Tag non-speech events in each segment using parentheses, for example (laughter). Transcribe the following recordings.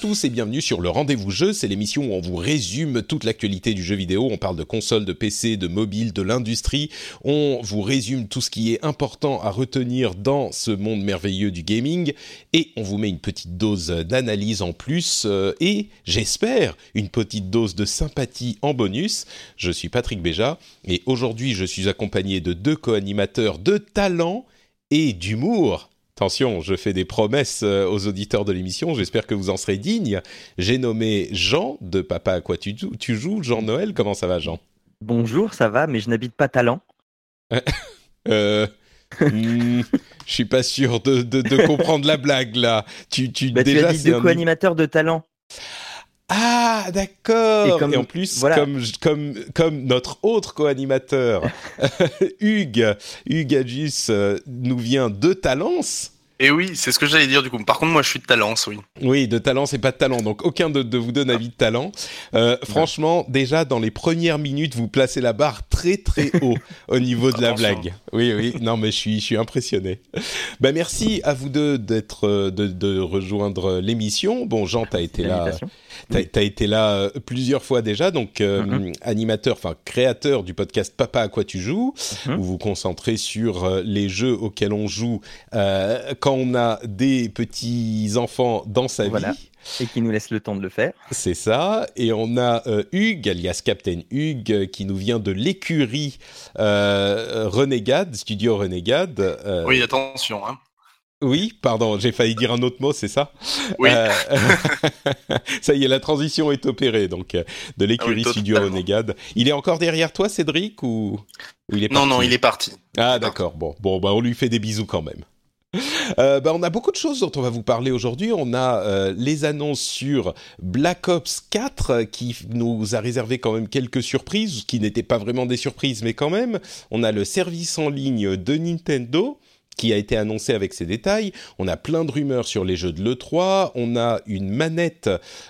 Tous et bienvenue sur le Rendez-vous Jeu, c'est l'émission où on vous résume toute l'actualité du jeu vidéo, on parle de consoles, de PC, de mobile, de l'industrie, on vous résume tout ce qui est important à retenir dans ce monde merveilleux du gaming et on vous met une petite dose d'analyse en plus euh, et j'espère une petite dose de sympathie en bonus. Je suis Patrick Béja et aujourd'hui je suis accompagné de deux co-animateurs de talent et d'humour. Attention, je fais des promesses euh, aux auditeurs de l'émission, j'espère que vous en serez dignes. J'ai nommé Jean de Papa à quoi tu, joues- tu joues. Jean Noël, comment ça va Jean? Bonjour, ça va, mais je n'habite pas Talent. (laughs) euh, hmm, Je suis pas sûr de, de- de comprendre la blague là. Tu, tu, Bah, tu as dit deux un- co-animateurs de Talent. Ah, d'accord. Et en plus, voilà. comme, comme, comme notre autre co-animateur, (laughs) Hugues, Hugues Adjus, euh, nous vient de Talence. Et oui, c'est ce que j'allais dire du coup. Par contre, moi, je suis de Talence, oui. Oui, de talent, c'est pas de talent. Donc, aucun de, de vous donne avis de talent. Euh, franchement, déjà, dans les premières minutes, vous placez la barre très, très haut (laughs) au niveau de la blague. Oui, oui. Non, mais je suis, je suis impressionné. Ben, merci à vous deux d'être, euh, de, de rejoindre l'émission. Bon, Jean, t'as été là. T'as as été là euh, plusieurs fois déjà, donc euh, Mhm. animateur, enfin créateur du podcast Papa à quoi tu joues, où vous vous concentrez sur les jeux auxquels on joue euh, quand on a des petits enfants dans sa Voilà. vie. Et qui nous laisse le temps de le faire. C'est ça. Et on a euh, Hugues, alias Captain Hugues, euh, qui nous vient de l'écurie euh, Renegade, Studio Renegade. Euh, Oui, attention. Hein. oui, pardon, j'ai failli dire un autre mot, c'est ça? Oui. Euh, (laughs) ça y est, la transition est opérée, donc de l'écurie Ah oui, Studio. Renegade. Il est encore derrière toi, Cédric, ou, ou il est Non, parti? non, il est parti. Ah, d'accord. Bon, bon, bah, on lui fait des bisous quand même. Euh, bah, on a beaucoup de choses dont on va vous parler aujourd'hui. On a euh, les annonces sur Black Ops 4 euh, qui nous a réservé quand même quelques surprises, qui n'étaient pas vraiment des surprises, mais quand même. On a le service en ligne de Nintendo qui a été annoncé avec ses détails. On a plein de rumeurs sur les jeux de l'E3. On a une manette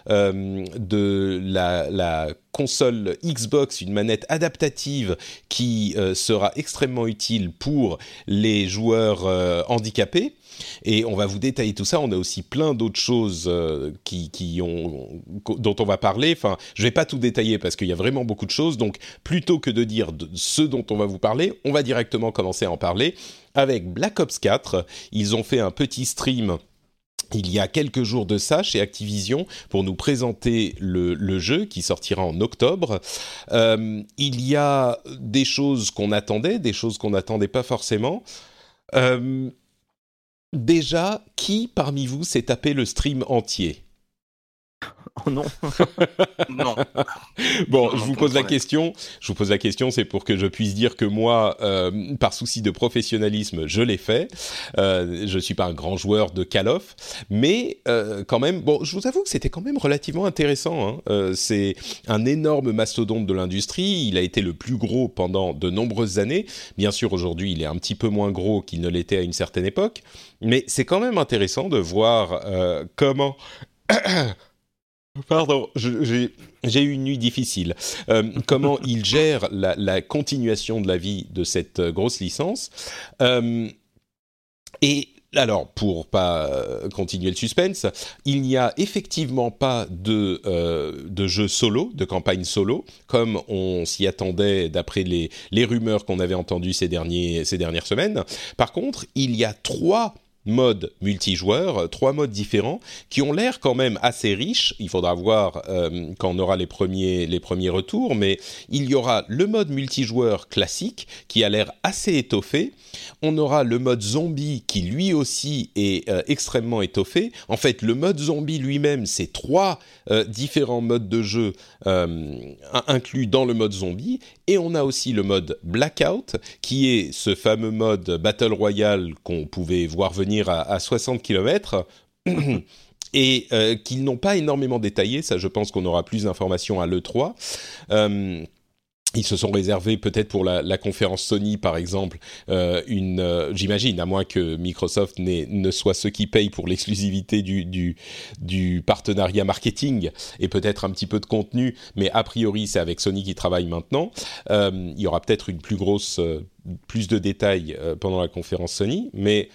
euh, de la, console Xbox, une manette adaptative qui euh, sera extrêmement utile pour les joueurs euh, handicapés. Et on va vous détailler tout ça. On a aussi plein d'autres choses euh, qui, qui ont, dont on va parler. Enfin, je vais pas tout détailler parce qu'il y a vraiment beaucoup de choses. Donc, plutôt que de dire de ce dont on va vous parler, on va directement commencer à en parler avec Black Ops 4. Ils ont fait un petit stream il y a quelques jours de ça chez Activision pour nous présenter le, le jeu qui sortira en octobre. Euh, il y a des choses qu'on attendait, des choses qu'on n'attendait pas forcément. Euh, déjà, qui parmi vous s'est tapé le stream entier? (laughs) Oh non. Non. Bon, Non, je vous pose la question. Je vous pose la question, c'est pour que je puisse dire que moi, euh, par souci de professionnalisme, je l'ai fait. Euh, je suis pas un grand joueur de Call of, mais euh, quand même, bon, je vous avoue que c'était quand même relativement intéressant. hein. Euh, c'est un énorme mastodonte de l'industrie. Il a été le plus gros pendant de nombreuses années. Bien sûr, aujourd'hui, il est un petit peu moins gros qu'il ne l'était à une certaine époque, mais c'est quand même intéressant de voir euh, comment. (clears throat) Pardon, j'ai eu une nuit difficile. Euh, comment (laughs) il gère la, la continuation de la vie de cette euh, grosse licence. Euh, et alors, pour pas continuer le suspense, il n'y a effectivement pas de, euh, de jeu solo, de campagne solo, comme on s'y attendait d'après les, les rumeurs qu'on avait entendues ces, derniers, ces dernières semaines. Par contre, il y a trois modes multijoueurs, euh, trois modes différents qui ont l'air quand même assez riches. Il faudra voir euh, quand on aura les premiers, les premiers retours, mais il y aura le mode multijoueur classique qui a l'air assez étoffé. On aura le mode zombie qui lui aussi est euh, extrêmement étoffé. En fait, le mode zombie lui-même, c'est trois différents modes de jeu inclus dans le mode zombie. Et on a aussi le mode blackout qui est ce fameux mode Battle Royale qu'on pouvait voir venir à, à 60 km. (clears throat) et euh, qu'ils n'ont pas énormément détaillé. Ça, je pense qu'on aura plus d'informations à l'E3. Euh, ils se sont réservés peut-être pour la, conférence Sony par exemple euh, une j'imagine à moins que Microsoft ne soit ceux qui payent pour l'exclusivité du, du, partenariat marketing et peut-être un petit peu de contenu mais a priori c'est avec Sony qui travaille maintenant il y aura peut-être une plus grosse plus de détails pendant la conférence Sony mais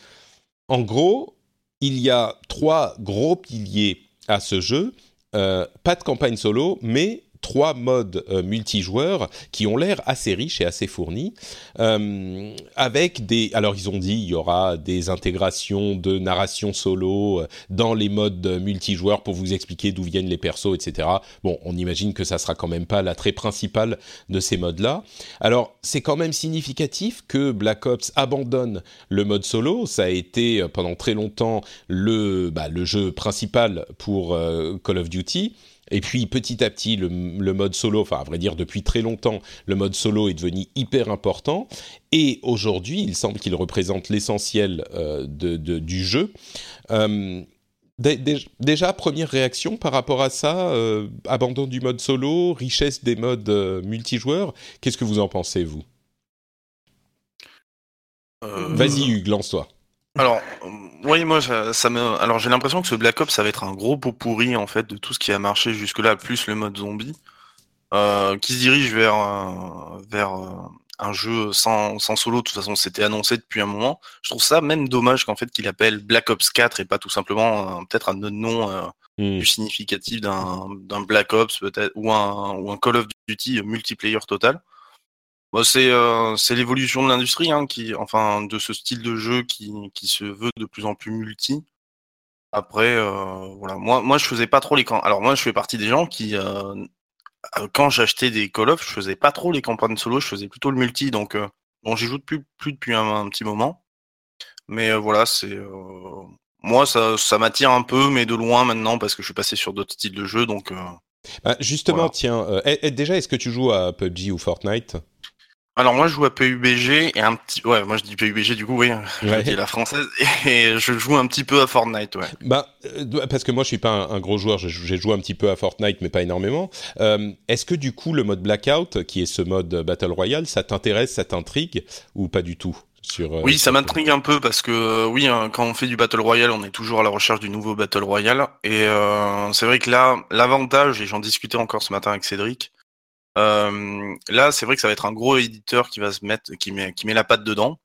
en gros il y a trois gros piliers à ce jeu. Pas de campagne solo mais trois modes euh, multijoueurs qui ont l'air assez riches et assez fournis, euh, avec des... Alors ils ont dit il y aura des intégrations de narration solo euh, dans les modes multijoueurs pour vous expliquer d'où viennent les persos, etc. Bon, on imagine que ça sera quand même pas l'attrait principal de ces modes-là. Alors c'est quand même significatif que Black Ops abandonne le mode solo. Ça a été pendant très longtemps le, bah, le jeu principal pour Call of Duty. Et puis petit à petit, le, le, mode solo, enfin à vrai dire depuis très longtemps, le mode solo est devenu hyper important. Et aujourd'hui, il semble qu'il représente l'essentiel euh, de, de, du jeu. Euh, Déjà, première réaction par rapport à ça, euh, abandon du mode solo, richesse des modes multijoueurs, qu'est-ce que vous en pensez, vous? Vas-y, Hugues, lance-toi. Alors, euh, oui, moi, ça, ça me. Alors, j'ai l'impression que ce Black Ops, ça va être un gros pot pourri en fait de tout ce qui a marché jusque-là, plus le mode zombie, euh, qui se dirige vers euh, vers euh, un jeu sans, sans solo. De toute façon, c'était annoncé depuis un moment. Je trouve ça même dommage qu'en fait qu'il appelle Black Ops 4 et pas tout simplement euh, peut-être un autre nom euh, Hmm. plus significatif d'un d'un Black Ops peut-être ou un ou un Call of Duty multiplayer total. Bon, c'est euh, c'est l'évolution de l'industrie, hein, qui, enfin, de ce style de jeu qui, qui se veut de plus en plus multi. Après, euh, voilà, moi, moi, je faisais pas trop les camps. Alors moi, je fais partie des gens qui, euh, quand j'achetais des Call of, je faisais pas trop les campagnes solo, je faisais plutôt le multi. Donc, euh, bon, j'y joue plus, plus depuis un, un, petit moment. Mais voilà, c'est moi, ça, ça m'attire un peu, mais de loin maintenant parce que je suis passé sur d'autres styles de jeux. Donc, bah, justement, voilà. tiens, déjà, est-ce que tu joues à PUBG ou Fortnite? Alors moi je joue à PUBG et un petit ouais moi je dis PUBG du coup oui je dis la française (laughs) et je joue un petit peu à Fortnite ouais. Bah, euh, parce que moi je suis pas un, un gros joueur, j'ai joué un petit peu à Fortnite, mais pas énormément. Euh, Est-ce que du coup le mode Blackout, qui est ce mode Battle Royale, ça t'intéresse, ça t'intrigue ou pas du tout sur, euh, Oui, ça m'intrigue un peu parce que euh, oui, hein, quand on fait du Battle Royale, on est toujours à la recherche du nouveau Battle Royale et euh, c'est vrai que là, l'avantage et j'en discutais encore ce matin avec Cédric. Euh, là, c'est vrai que ça va être un gros éditeur qui va se mettre, qui met, qui met la patte dedans,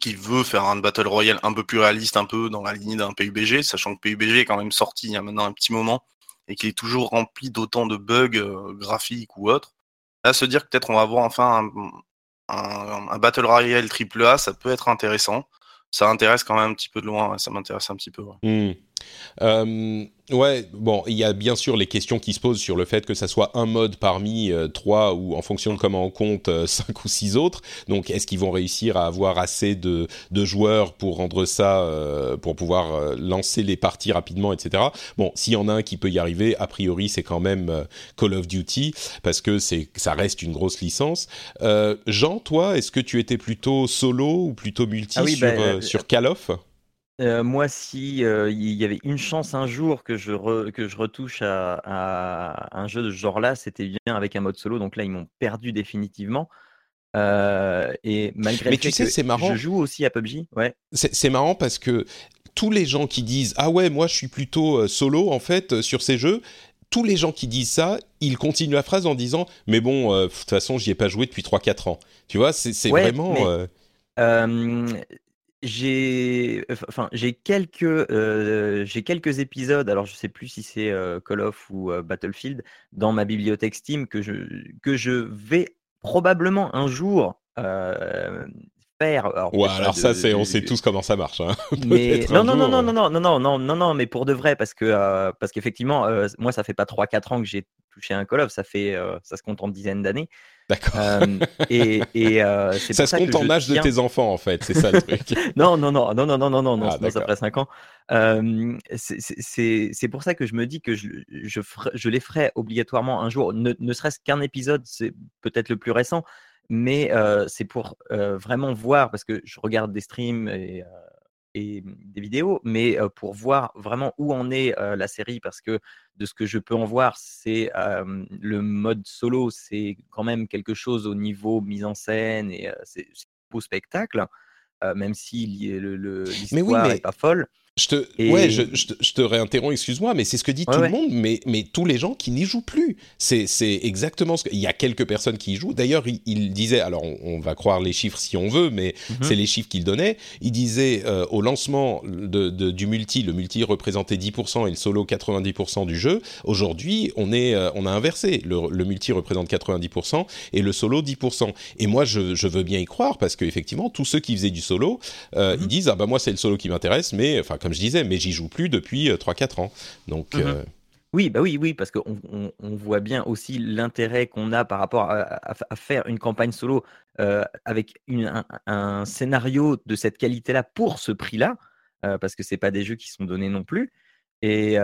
qui veut faire un battle royale un peu plus réaliste, un peu dans la lignée d'un PUBG, sachant que PUBG est quand même sorti il y a maintenant un petit moment et qu'il est toujours rempli d'autant de bugs euh, graphiques ou autres. Là, se dire que peut-être on va avoir enfin un, battle royale triple A, ça peut être intéressant. Ça intéresse quand même un petit peu de loin, ça m'intéresse un petit peu. Mmh. Euh, ouais, bon, il y a bien sûr les questions qui se posent sur le fait que ça soit un mode parmi euh, trois ou en fonction de comment on compte euh, (laughs) cinq ou six autres. Donc, est-ce qu'ils vont réussir à avoir assez de, de joueurs pour rendre ça, pour pouvoir lancer les parties rapidement, etc. Bon, s'il y en a un qui peut y arriver, a priori, c'est quand même Call of Duty parce que c'est, ça reste une grosse licence. Jean, toi, est-ce que tu étais plutôt solo ou plutôt multi Ah oui, sur, bah, euh, sur Call of? Euh, moi, si euh, il y avait une chance un jour que je, re- que je retouche à, à un jeu de ce genre-là, c'était bien avec un mode solo. Donc là, ils m'ont perdu définitivement. Euh, et malgré Mais le tu sais, c'est marrant. je joue aussi à PUBG, ouais. C'est marrant parce que tous les gens qui disent ah ouais moi je suis plutôt solo en fait sur ces jeux tous les gens qui disent ça ils continuent la phrase en disant mais bon euh, de toute façon j'y ai pas joué depuis 3-4 ans tu vois c'est Ouais, vraiment euh, Euh, j'ai enfin j'ai quelques euh, j'ai quelques épisodes alors je sais plus si c'est euh, Call of ou euh, Battlefield dans ma bibliothèque Steam que je que je vais probablement un jour faire alors, ouais, alors ça c'est on sait tous comment ça marche hein. mais non non, non non non non non non non non non mais pour de vrai parce que parce qu'effectivement moi ça fait pas 3 4 ans que j'ai touché un Call of ça fait ça se compte en dizaines d'années D'accord. et, et euh, ça se compte en âge de tes enfants, en fait, c'est ça le truc. non, non, non, non, non, non, non, non, non, ah, ça ferait 5 ans. Euh, c'est pour ça que je me dis que je, je, je les ferai obligatoirement un jour, ne, ne serait-ce qu'un épisode, c'est peut-être le plus récent, mais euh, c'est pour vraiment voir, parce que je regarde des streams et et des vidéos, mais pour voir vraiment où en est la série, parce que de ce que je peux en voir, c'est le mode solo, c'est quand même quelque chose au niveau mise en scène et c'est beau spectacle, même si l'histoire n'est pas folle. Je te, ouais, je, je, te, réinterromps, excuse-moi, mais c'est ce que dit tout le monde, mais, mais tous les gens qui n'y jouent plus. C'est, exactement ce que. Il y a quelques personnes qui y jouent. D'ailleurs, il, disait, alors on, va croire les chiffres si on veut, mais mhm. c'est les chiffres qu'il donnait. Il disait euh, au lancement de, du multi, le multi représentait 10% et le solo 90% du jeu. Aujourd'hui, on, est, euh, on a inversé. Le, le, multi représente 90% et le solo 10%. Et moi, je, je veux bien y croire parce qu'effectivement, tous ceux qui faisaient du solo, euh, mhm. ils disent, ah bah moi, c'est le solo qui m'intéresse, mais enfin, comme je disais, mais j'y joue plus depuis 3-4 euh, ans. Donc. Mhm. Euh, oui, bah oui, oui, parce qu'on on, voit bien aussi l'intérêt qu'on a par rapport à, faire une campagne solo euh, avec un, scénario de cette qualité-là pour ce prix-là, parce que c'est pas des jeux qui sont donnés non plus. Et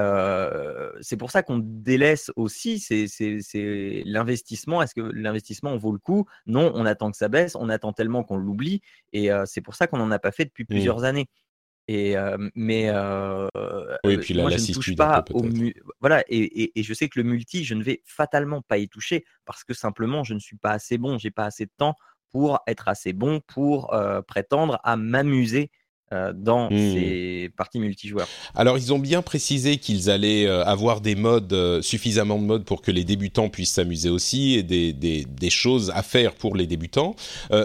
c'est pour ça qu'on délaisse aussi c'est l'investissement. Est-ce que l'investissement vaut le coup? Non, on attend que ça baisse, on attend tellement qu'on l'oublie, et c'est pour ça qu'on n'en a pas fait depuis mmh. plusieurs années. Et mais oui, puis moi, je ne touche pas au voilà et, et, je sais que le multi, je ne vais fatalement pas y toucher parce que simplement je ne suis pas assez bon, j'ai pas assez de temps pour être assez bon pour prétendre à m'amuser euh, dans mmh. ces parties multijoueurs. Alors ils ont bien précisé qu'ils allaient euh, avoir des modes, euh, suffisamment de modes pour que les débutants puissent s'amuser aussi et des, des, des, choses à faire pour les débutants.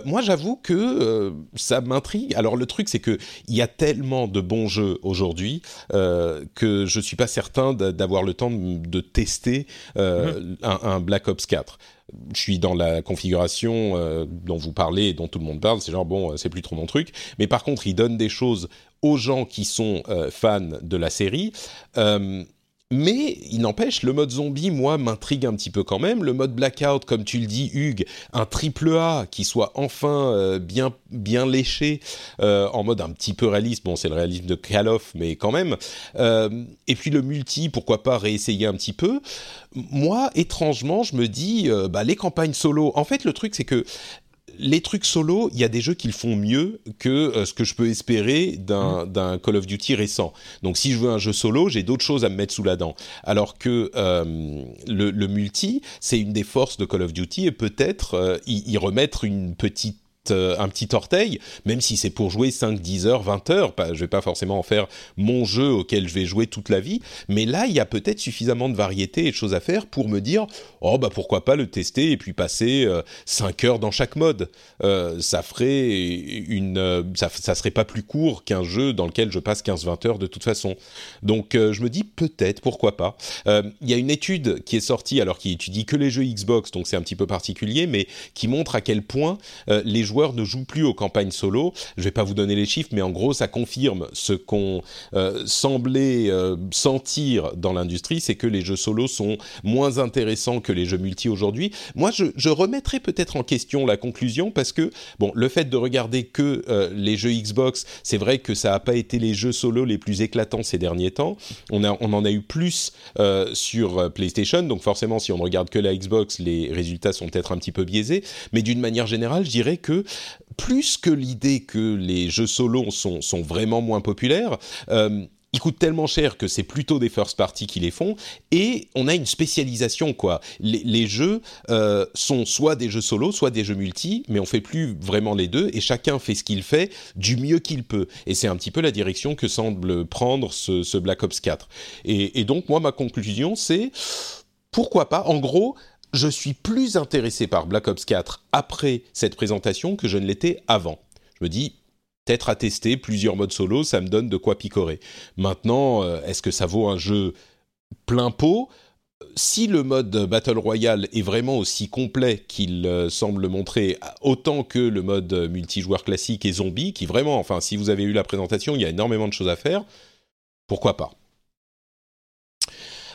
moi j'avoue que ça m'intrigue. Alors le truc c'est que il y a tellement de bons jeux aujourd'hui que je suis pas certain d'avoir le temps de, tester mmh. un, un, Black Ops 4 je suis dans la configuration euh, dont vous parlez et dont tout le monde parle, c'est genre bon, euh, c'est plus trop mon truc. Mais par contre, il donne des choses aux gens qui sont euh, fans de la série. Mais il n'empêche, le mode zombie, moi, m'intrigue un petit peu quand même. Le mode blackout, comme tu le dis, Hugues, un triple A qui soit enfin euh, bien bien léché, euh, en mode un petit peu réaliste. Bon, c'est le réalisme de Call of, mais quand même. Euh, et puis le multi, pourquoi pas réessayer un petit peu. Moi, étrangement, je me dis, bah, les campagnes solo. En fait, le truc, c'est que les trucs solo, il y a des jeux qui le font mieux que euh, ce que je peux espérer mm. d'un Call of Duty récent. Donc si je veux un jeu solo, j'ai d'autres choses à me mettre sous la dent. Alors que euh, le, multi, c'est une des forces de Call of Duty et peut-être euh, y, remettre une petite un petit orteil, même si c'est pour jouer 5, 10 heures, 20 heures. Pas, je vais pas forcément en faire mon jeu auquel je vais jouer toute la vie, mais là, il y a peut-être suffisamment de variété et de choses à faire pour me dire, oh bah pourquoi pas le tester et puis passer 5 euh, heures dans chaque mode. Euh, ça ferait une, ça, ça, serait pas plus court qu'un jeu dans lequel je passe 15-20 heures de toute façon. Donc je me dis peut-être, pourquoi pas. Il y a une étude qui est sortie, alors qui étudie que les jeux Xbox, donc c'est un petit peu particulier, mais qui montre à quel point les joueurs ne jouent plus aux campagnes solo. Je vais pas vous donner les chiffres, mais en gros, ça confirme ce qu'on euh, semblait euh, sentir dans l'industrie, c'est que les jeux solo sont moins intéressants que les jeux multi aujourd'hui. Moi, je, je remettrais peut-être en question la conclusion parce que, bon, le fait de regarder que euh, les jeux Xbox, c'est vrai que ça n'a pas été les jeux solo les plus éclatants ces derniers temps. On, a, on en a eu plus sur PlayStation, donc forcément, si on ne regarde que la Xbox, les résultats sont peut-être un petit peu biaisés. Mais d'une manière générale, je dirais que plus que l'idée que les jeux solo sont, vraiment moins populaires, euh, ils coûtent tellement cher que c'est plutôt des first party qui les font et on a une spécialisation quoi. Les, jeux euh, sont soit des jeux solo, soit des jeux multi, mais on fait plus vraiment les deux et chacun fait ce qu'il fait du mieux qu'il peut. Et c'est un petit peu la direction que semble prendre ce, Black Ops 4. et donc moi ma conclusion c'est pourquoi pas. En gros, je suis plus intéressé par Black Ops 4 après cette présentation que je ne l'étais avant. Je me dis, peut-être à tester plusieurs modes solo, ça me donne de quoi picorer. Maintenant, euh, est-ce que ça vaut un jeu plein pot? Si le mode Battle Royale est vraiment aussi complet qu'il euh, semble montrer, autant que le mode multijoueur classique et zombie, qui vraiment, enfin, si vous avez eu la présentation, il y a énormément de choses à faire, pourquoi pas?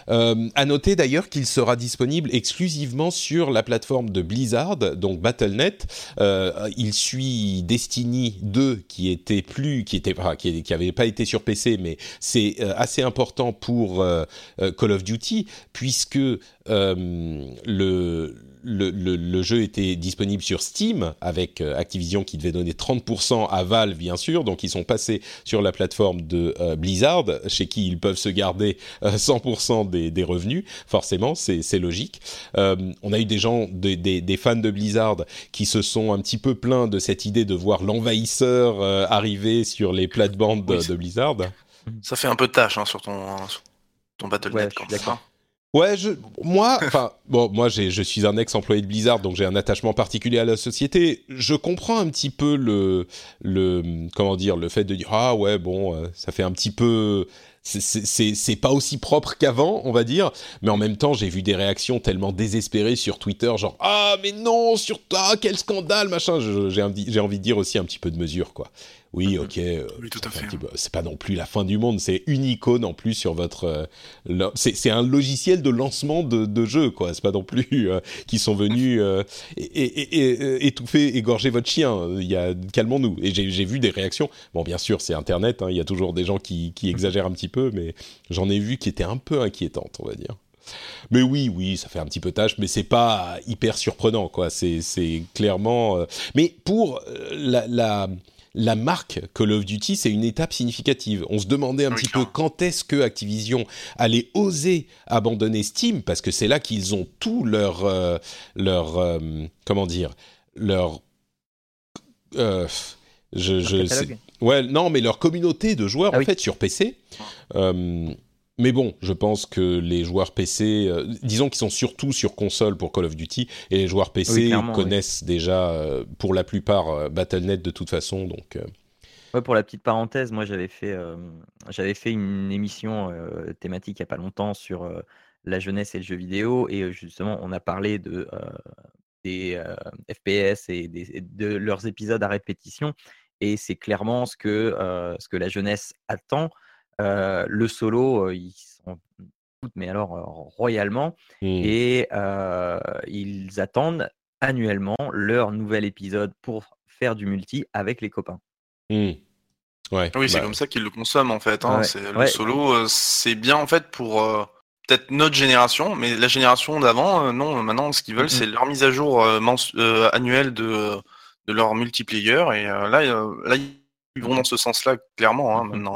Euh, à noter d'ailleurs qu'il sera disponible exclusivement sur la plateforme de Blizzard, donc Battle.net. Euh, il suit Destiny 2 qui était plus, qui était, qui, qui avait pas été sur PC, mais c'est euh, assez important pour euh, euh, Call of Duty puisque le le, le, jeu était disponible sur Steam avec euh, Activision qui devait donner 30% à Valve bien sûr, donc ils sont passés sur la plateforme de euh, Blizzard chez qui ils peuvent se garder 100% euh, des, des, revenus, forcément c'est logique. on a eu des gens, des, des, des, fans de Blizzard qui se sont un petit peu plaints de cette idée de voir l'envahisseur arriver sur les plates-bandes de, Blizzard. Ça fait un peu de tâche hein, sur ton, ton Battle.net ouais, Ouais, je, moi, enfin, bon, moi, je suis un ex-employé de Blizzard, donc j'ai un attachement particulier à la société. Je comprends un petit peu le, le, comment dire, le fait de dire ah ouais, bon, euh, ça fait un petit peu, c'est pas aussi propre qu'avant, on va dire, mais en même temps, j'ai vu des réactions tellement désespérées sur Twitter, genre ah mais non, sur toi, quel scandale, machin. J'ai envie, envie de dire aussi un petit peu de mesure, quoi oui, ok. Euh, oui, tout à fait. C'est pas non plus la fin du monde. C'est une icône en plus sur votre. Euh, c'est un logiciel de lancement de, de jeu, quoi. C'est pas non plus euh, qui sont venus et, et, et, étouffer, égorger votre chien. Il y a calmons-nous. Et j'ai vu des réactions. Bon, bien sûr, c'est Internet. Hein, il y a toujours des gens qui, qui exagèrent un petit peu, mais j'en ai vu qui étaient un peu inquiétantes, on va dire. Mais oui, oui, ça fait un petit peu tâche, mais c'est pas hyper surprenant, quoi. C'est clairement. Mais pour la, la la marque Call of Duty, c'est une étape significative. On se demandait un petit peu quand est-ce que Activision allait oser abandonner Steam, parce que c'est là qu'ils ont tout leur, euh, leur euh, comment dire, leur euh, je, ouais, non, mais leur communauté de joueurs ah en fait sur PC. Mais bon, je pense que les joueurs PC, euh, disons qu'ils sont surtout sur console pour Call of Duty, et les joueurs PC connaissent déjà, euh, pour la plupart, euh, Battle.net de toute façon. Donc, ouais, pour la petite parenthèse, moi j'avais fait, j'avais fait une émission thématique il n'y a pas longtemps sur la jeunesse et le jeu vidéo, et justement on a parlé de, des FPS et, des, de leurs épisodes à répétition, et c'est clairement ce que, ce que la jeunesse attend le solo, ils s'en foutent, mais alors royalement. Mmh. Et ils attendent annuellement leur nouvel épisode pour faire du multi avec les copains. Mmh. Ouais, oui, c'est bah comme ça qu'ils le consomment en fait. Hein. Le solo, c'est bien en fait pour peut-être notre génération, mais la génération d'avant, non, maintenant ce qu'ils veulent, mmh c'est leur mise à jour annuelle de, de leur multiplayer. Et là, là, ils vont dans ce sens-là, clairement, hein, maintenant.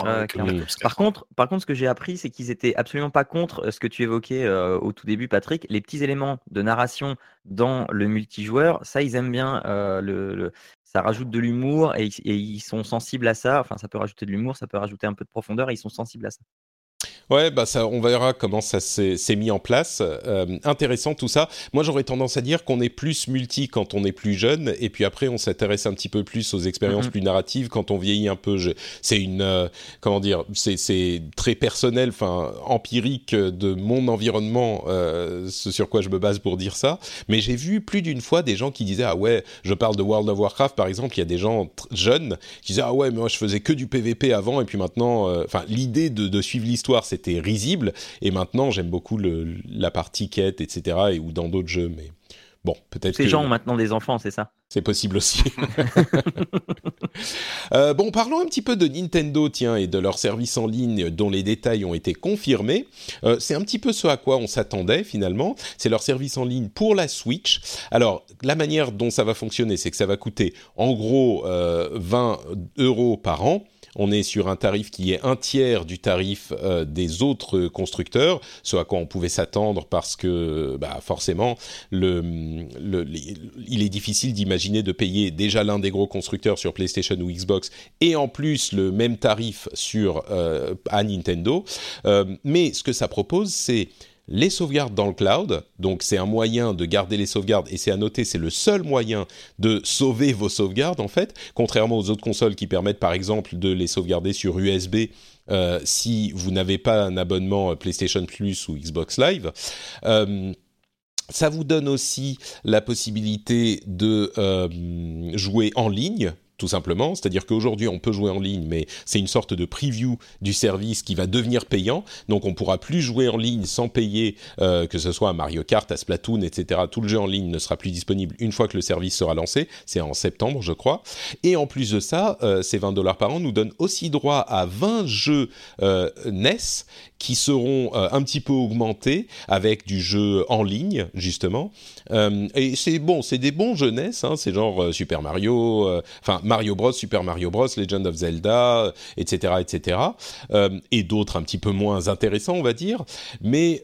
Par, contre, par contre, ce que j'ai appris, c'est qu'ils étaient absolument pas contre euh, ce que tu évoquais euh, au tout début, Patrick. Les petits éléments de narration dans le multijoueur, ça, ils aiment bien. Euh, le, ça rajoute de l'humour et, et, ils sont sensibles à ça. Enfin, ça peut rajouter de l'humour, ça peut rajouter un peu de profondeur et ils sont sensibles à ça. Ouais, bah ça, on verra comment ça s'est mis en place. Euh, intéressant tout ça. Moi, j'aurais tendance à dire qu'on est plus multi quand on est plus jeune, et puis après, on s'intéresse un petit peu plus aux expériences mhm. plus narratives quand on vieillit un peu. C'est une, euh, comment dire, c'est très personnel, enfin empirique de mon environnement, euh, ce sur quoi je me base pour dire ça. Mais j'ai vu plus d'une fois des gens qui disaient ah ouais, je parle de World of Warcraft par exemple, il y a des gens jeunes qui disaient ah ouais, mais moi je faisais que du PVP avant, et puis maintenant, euh, enfin l'idée de, de suivre l'histoire, c'est c'était risible. Et maintenant, j'aime beaucoup le, la partie quête, etc. Et, ou dans d'autres jeux. Mais bon, peut-être. Ces gens ont maintenant des enfants, c'est ça? C'est possible aussi. (laughs) euh, bon, parlons un petit peu de Nintendo, tiens, et de leur service en ligne dont les détails ont été confirmés. Euh, c'est un petit peu ce à quoi on s'attendait finalement. C'est leur service en ligne pour la Switch. Alors, la manière dont ça va fonctionner, c'est que ça va coûter en gros euh, 20 euros par an on est sur un tarif qui est un tiers du tarif euh, des autres constructeurs, ce à quoi on pouvait s'attendre parce que bah, forcément, il est difficile d'imaginer de payer déjà l'un des gros constructeurs sur PlayStation ou Xbox et en plus le même tarif sur euh, à Nintendo. Euh, mais ce que ça propose, c'est les sauvegardes dans le cloud. Donc c'est un moyen de garder les sauvegardes et c'est à noter, c'est le seul moyen de sauver vos sauvegardes en fait, contrairement aux autres consoles qui permettent par exemple de les sauvegarder sur USB. Euh, si vous n'avez pas un abonnement PlayStation Plus ou Xbox Live. Euh, ça vous donne aussi la possibilité de euh, jouer en ligne tout simplement. C'est-à-dire qu'aujourd'hui, on peut jouer en ligne, mais c'est une sorte de preview du service qui va devenir payant. Donc, on pourra plus jouer en ligne sans payer, euh, que ce soit à Mario Kart, à Splatoon, etc. Tout le jeu en ligne ne sera plus disponible une fois que le service sera lancé. C'est en septembre, je crois. Et en plus de ça, euh, ces 20 dollars par an nous donnent aussi droit à 20 jeux euh, NES qui seront un petit peu augmentés avec du jeu en ligne justement. Euh, et c'est bon, c'est des bons jeunesses, hein, c'est genre euh, Super Mario, enfin Mario Bros, Super Mario Bros, Legend of Zelda, etc., etc. et d'autres un petit peu moins intéressants, on va dire. Mais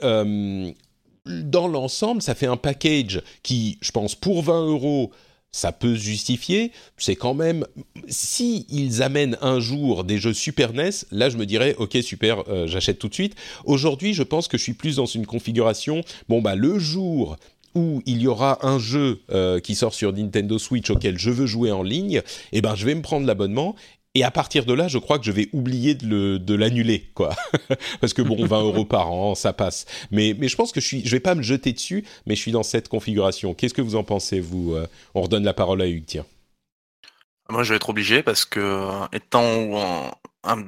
dans l'ensemble, ça fait un package qui, je pense, pour 20 euros, ça peut se justifier. C'est quand même, si ils amènent un jour des jeux Super NES, là je me dirais, ok super, euh, j'achète tout de suite. Aujourd'hui, je pense que je suis plus dans une configuration. Bon bah le jour où il y aura un jeu euh, qui sort sur Nintendo Switch auquel je veux jouer en ligne, eh ben je vais me prendre l'abonnement et à partir de là, je crois que je vais oublier de l'annuler, quoi. (laughs) Parce que bon, 20 euros par an, ça passe. Mais, je pense que je suis, vais pas me jeter dessus, mais je suis dans cette configuration. Qu'est-ce que vous en pensez, vous euh On redonne la parole à Hugues, tiens. Moi, je vais être obligé parce que, étant un,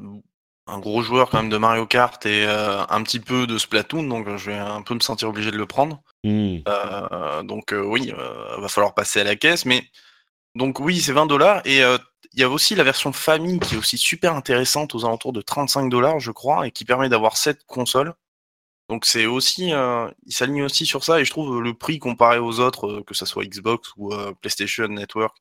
gros joueur quand même de Mario Kart et euh, un petit peu de Splatoon, donc je vais un peu me sentir obligé de le prendre. Mmh. Euh, donc oui, il va falloir passer à la caisse, mais donc oui, c'est 20 dollars et il y a aussi la version famille qui est aussi super intéressante aux alentours de 35 dollars, je crois, et qui permet d'avoir 7 consoles. Donc c'est aussi, euh, il s'aligne aussi sur ça, et je trouve le prix comparé aux autres, euh, que ce soit Xbox ou euh, PlayStation Network,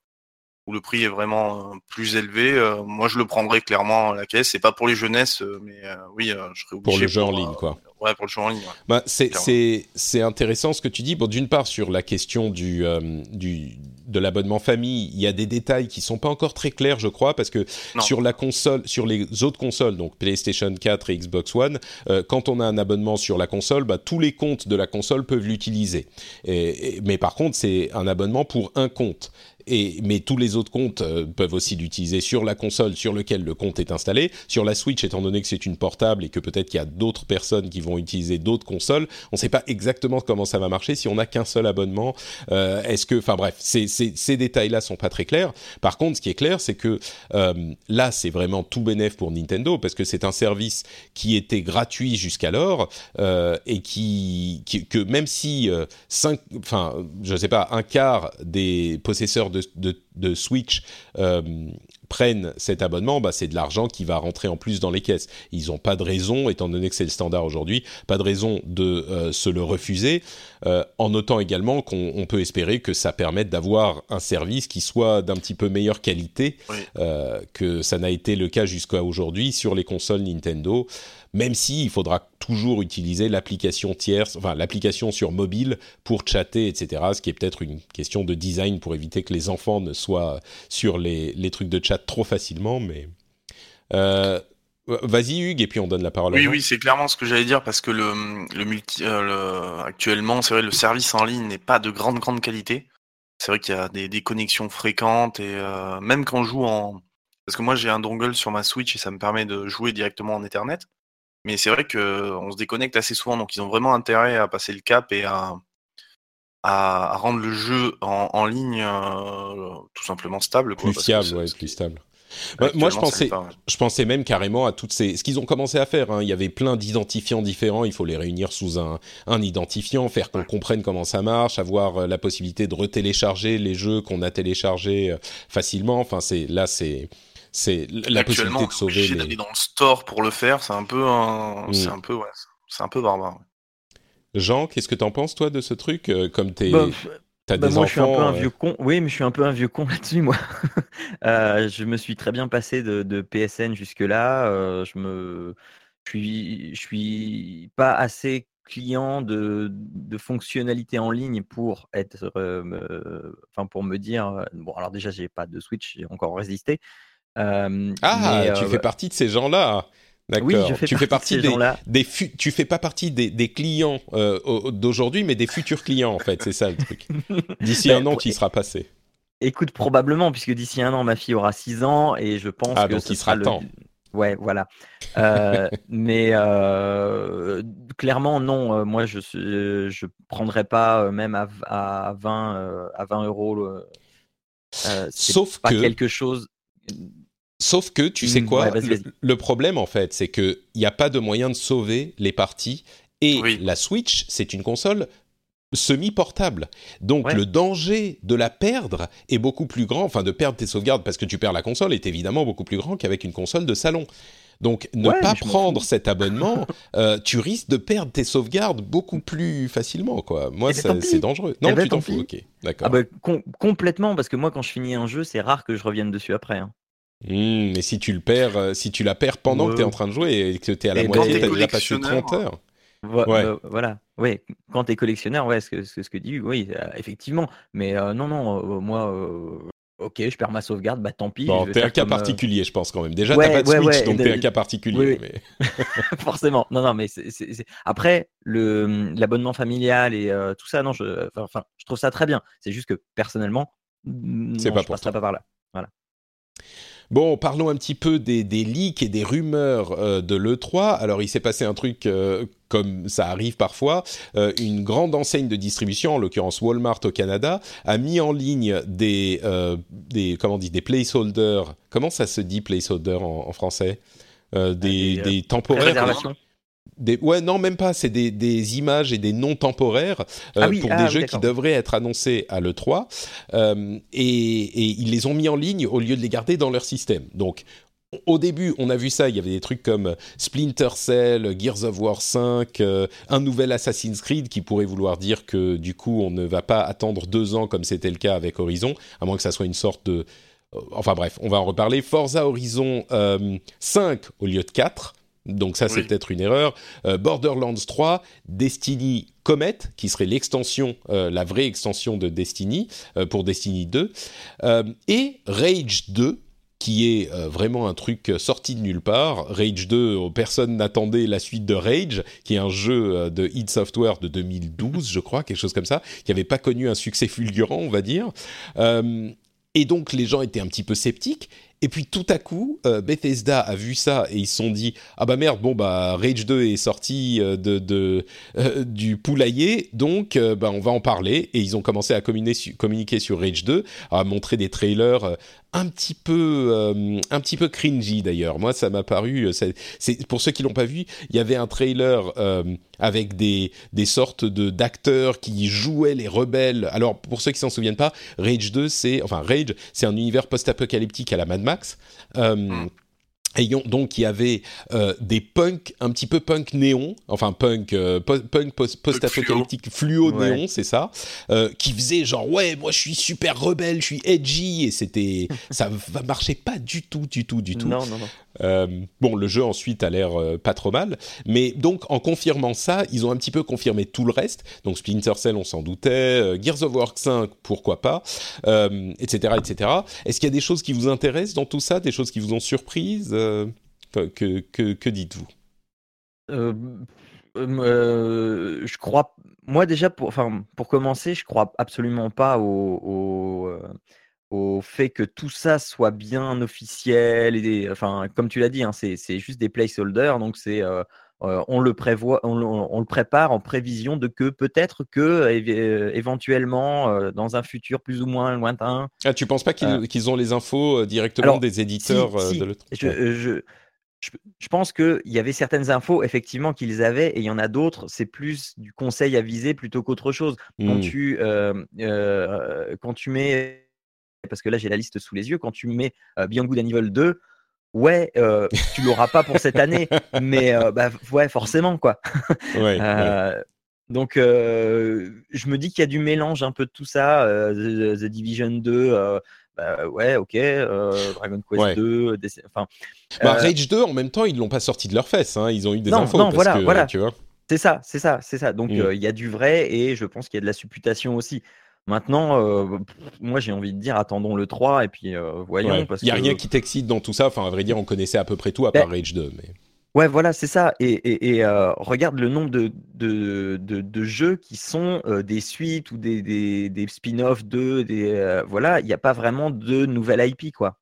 où le prix est vraiment plus élevé, moi je le prendrais clairement à la caisse. C'est pas pour les jeunesses, mais oui, je serais obligé. Pour le jeu en ligne, quoi. Ouais, pour le jeu en ligne. Bah, c'est intéressant ce que tu dis. Bon, d'une part sur la question du, du de l'abonnement famille, il y a des détails qui sont pas encore très clairs, je crois, parce que sur la console, sur les autres consoles, donc PlayStation 4 et Xbox One, euh, quand on a un abonnement sur la console, bah, tous les comptes de la console peuvent l'utiliser. mais par contre, c'est un abonnement pour un compte mais tous les autres comptes euh, peuvent aussi l'utiliser sur la console sur lequel le compte est installé. Sur la Switch, étant donné que c'est une portable et que peut-être qu'il y a d'autres personnes qui vont utiliser d'autres consoles, on ne sait pas exactement comment ça va marcher si on n'a qu'un seul abonnement. Euh, est-ce que, enfin bref, ces détails-là sont pas très clairs. Par contre, ce qui est clair, c'est que euh, là, c'est vraiment tout bénéf pour Nintendo parce que c'est un service qui était gratuit jusqu'alors et qui, que même si cinq, enfin, je sais pas, un quart des possesseurs de Switch euh, prennent cet abonnement, bah, c'est de l'argent qui va rentrer en plus dans les caisses. Ils n'ont pas de raison, étant donné que c'est le standard aujourd'hui, pas de raison de euh, se le refuser, euh, en notant également qu'on peut espérer que ça permette d'avoir un service qui soit d'un petit peu meilleure qualité que ça n'a été le cas jusqu'à aujourd'hui sur les consoles Nintendo même si il faudra toujours utiliser l'application tierce, enfin l'application sur mobile pour chatter, etc. Ce qui est peut-être une question de design pour éviter que les enfants ne soient sur les, trucs de chat trop facilement, mais. Euh, vas-y Hugues et puis on donne la parole. Oui à oui c'est clairement ce que j'allais dire parce que le, multi euh, actuellement c'est vrai le service en ligne n'est pas de grande grande qualité. C'est vrai qu'il y a des, connexions fréquentes et euh, même quand je joue en parce que moi j'ai un dongle sur ma Switch et ça me permet de jouer directement en Ethernet. Mais c'est vrai qu'on se déconnecte assez souvent, donc ils ont vraiment intérêt à passer le cap et à, à rendre le jeu en, ligne euh, tout simplement stable. plus fiable, ouais, plus stable. moi, je pensais, je pensais même carrément à toutes ces, ce qu'ils ont commencé à faire. Hein. Il y avait plein d'identifiants différents. Il faut les réunir sous un, un identifiant, faire qu'on comprenne comment ça marche, avoir euh, la possibilité de retélécharger les jeux qu'on a téléchargés euh, facilement. Enfin, c'est là, c'est c'est la possibilité de sauver. d'aller dans le store pour le faire, c'est un peu, un... c'est mm. un peu, ouais, c'est un peu barbare. Jean, qu'est-ce que t'en penses toi de ce truc euh, Comme t'es, bah, t'as bah, des moi, enfants. Je suis un peu un euh, vieux con. Oui, mais je suis un peu un vieux con (laughs) là-dessus, moi. euh, je me suis très bien passé de, de PSN jusque là. Euh, je me, je suis, je suis pas assez client de, de fonctionnalités en ligne pour être, enfin pour me dire, bon alors déjà j'ai pas de Switch, j'ai encore résisté, ah, tu fais partie de ces gens-là. D'accord. Oui, je fais tu fais partie partie de ces des, gens-là. des fu- tu fais pas partie des, des clients euh, au- d'aujourd'hui, mais des futurs clients en fait. C'est ça le truc. (laughs) D'ici Ben, un an, y seras passé. Écoute, probablement, puisque d'ici un an, ma fille aura 6 ans et je pense Ah, que donc ce il sera le... temps. Ouais, voilà. Euh, (laughs) mais euh, clairement, non. euh, moi, je ne je prendrais pas euh, même à, à 20 euh, à 20 euros. euh, c'est Sauf pas que, quelque chose. Sauf que, tu sais Mm, quoi ouais, le, problème en fait, c'est que il n'y a pas de moyen de sauver les parties. Et Oui. la Switch, c'est une console semi-portable. Donc Ouais. le danger de la perdre est beaucoup plus grand, enfin de perdre tes sauvegardes parce que tu perds la console est évidemment beaucoup plus grand qu'avec une console de salon. Donc ne Ouais, pas prendre cet abonnement, (laughs) euh, tu risques de perdre tes sauvegardes beaucoup plus facilement. quoi. Moi, Eh ben, c'est dangereux. Non, Eh ben, tu t'en fous. Ok, d'accord. Ah bah, com- complètement, parce que moi, quand je finis un jeu, c'est rare que je revienne dessus après. hein. Hmm, mais si tu le perds, euh, si tu la perds pendant que tu es en train de jouer et que tu es à la Et moitié, tu as déjà passé collectionneur, 30 heures. Vo- Ouais. euh, voilà. Oui, quand tu es collectionneur, ouais, ce que, ce que, dit oui, euh, effectivement. Mais euh, non, non, euh, moi, ok, je perds ma sauvegarde, bah tant pis. Bon, t'es un cas comme, particulier, je pense quand même. Déjà, Ouais, t'as pas de Switch, ouais, donc t'es un cas particulier. oui, mais- (laughs) forcément. Non, non, mais c'est- c'est- c'est- après, le, l'abonnement familial et euh, tout ça, non, je, enfin, je trouve ça très bien. C'est juste que personnellement, C'est pas je pour passerai toi. pas par là. Bon, parlons un petit peu des, des leaks et des rumeurs euh, de l'E3. Alors, il s'est passé un truc euh, comme ça arrive parfois. Euh, une grande enseigne de distribution, en l'occurrence Walmart au Canada, a mis en ligne des, euh, des comment on dit, des placeholders. Comment ça se dit placeholder en, en français? Des, des, euh, des temporaires. Des, ouais, non, même pas. C'est des, des images et des noms temporaires euh, Ah oui, pour ah des jeux qui devraient être annoncés à l'E3. Euh, et, et ils les ont mis en ligne au lieu de les garder dans leur système. Donc, au début, on a vu ça. Il y avait des trucs comme Splinter Cell, Gears of War 5, euh, un nouvel Assassin's Creed qui pourrait vouloir dire que du coup, on ne va pas attendre deux ans comme c'était le cas avec Horizon, à moins que ça soit une sorte de. Enfin bref, on va en reparler. Forza Horizon euh, 5 au lieu de 4. Donc ça, c'est Oui. peut-être une erreur. Euh, Borderlands 3, Destiny Comet, qui serait l'extension, euh, la vraie extension de Destiny euh, pour Destiny 2, euh, et Rage 2, qui est vraiment un truc sorti de nulle part. Rage 2, euh, personne n'attendait la suite de Rage, qui est un jeu de id Software de 2012, je crois, quelque chose comme ça, qui n'avait pas connu un succès fulgurant, on va dire. Et donc les gens étaient un petit peu sceptiques. Et puis tout à coup, euh, Bethesda a vu ça et ils se sont dit ah bah merde bon bah Rage 2 est sorti euh, de, euh, du poulailler. Donc euh, bah on va en parler et ils ont commencé à communiquer, communiquer sur Rage 2 à montrer des trailers un petit peu un petit peu cringy d'ailleurs. Moi ça m'a paru c'est pour ceux qui l'ont pas vu il y avait un trailer avec des des sortes de d'acteurs qui jouaient les rebelles. Alors pour ceux qui s'en souviennent pas Rage 2 c'est enfin un univers post-apocalyptique à la Mad Max euh, Mm. Ayant, donc il y avait euh, des punks un petit peu punk néon, enfin punk euh, punk post- post-apocalyptique fluo Ouais. néon, c'est ça, euh, qui faisait genre ouais moi je suis super rebelle, je suis edgy et c'était ça va marchait pas du tout du tout du tout. Non, non, non. Euh, bon, le jeu ensuite a l'air euh, pas trop mal, mais donc en confirmant ça, ils ont un petit peu confirmé tout le reste. Donc Splinter Cell, on s'en doutait, euh, Gears of War 5, pourquoi pas, etc., etc. Est-ce qu'il y a des choses qui vous intéressent dans tout ça, des choses qui vous ont surprise que, dites-vous? Je crois, moi déjà, pour, commencer, je crois absolument pas au, au fait que tout ça soit bien officiel. Et enfin, comme tu l'as dit, hein, c'est juste des placeholders, donc c'est euh, euh, on le prévoit, on, le- on le prépare en prévision de que peut-être que euh, éventuellement euh, dans un futur plus ou moins lointain, Ah, tu penses pas qu'ils ont les infos directement Alors, des éditeurs si, si, de l'autre? je, je, je, je pense qu'il y avait certaines infos effectivement qu'ils avaient et il y en a d'autres, c'est plus du conseil à viser plutôt qu'autre chose. Quand, Hmm. tu, quand tu mets, parce que là j'ai la liste sous les yeux, quand tu mets euh, Beyond Good and Evil 2, ouais, euh, tu l'auras pas pour cette année, (laughs) mais euh, bah, ouais, forcément quoi. Ouais, ouais. Euh, Donc, je me dis qu'il y a du mélange un peu de tout ça. The, The Division 2, euh, bah, ouais, ok. Dragon Quest Ouais. 2, des- enfin, Bah, Rage 2, en même temps, ils l'ont pas sorti de leurs fesses, hein, ils ont eu des Non, infos non, parce voilà, que, voilà. tu vois. c'est ça, c'est ça, c'est ça. Donc, Mm. il y a du vrai et je pense qu'il y a de la supputation aussi. Maintenant, euh, moi, j'ai envie de dire, attendons le 3 et puis euh, voyons. Ouais. Il y a que- rien qui t'excite dans tout ça. Enfin, à vrai dire, on connaissait à peu près tout à Ben, part Rage 2. Mais... Ouais, voilà, c'est ça. Et, et- et, euh, regarde le nombre de, de, de- de jeux qui sont des suites ou des, des, des spin-offs de, des, voilà, il n'y a pas vraiment de nouvelle IP, quoi.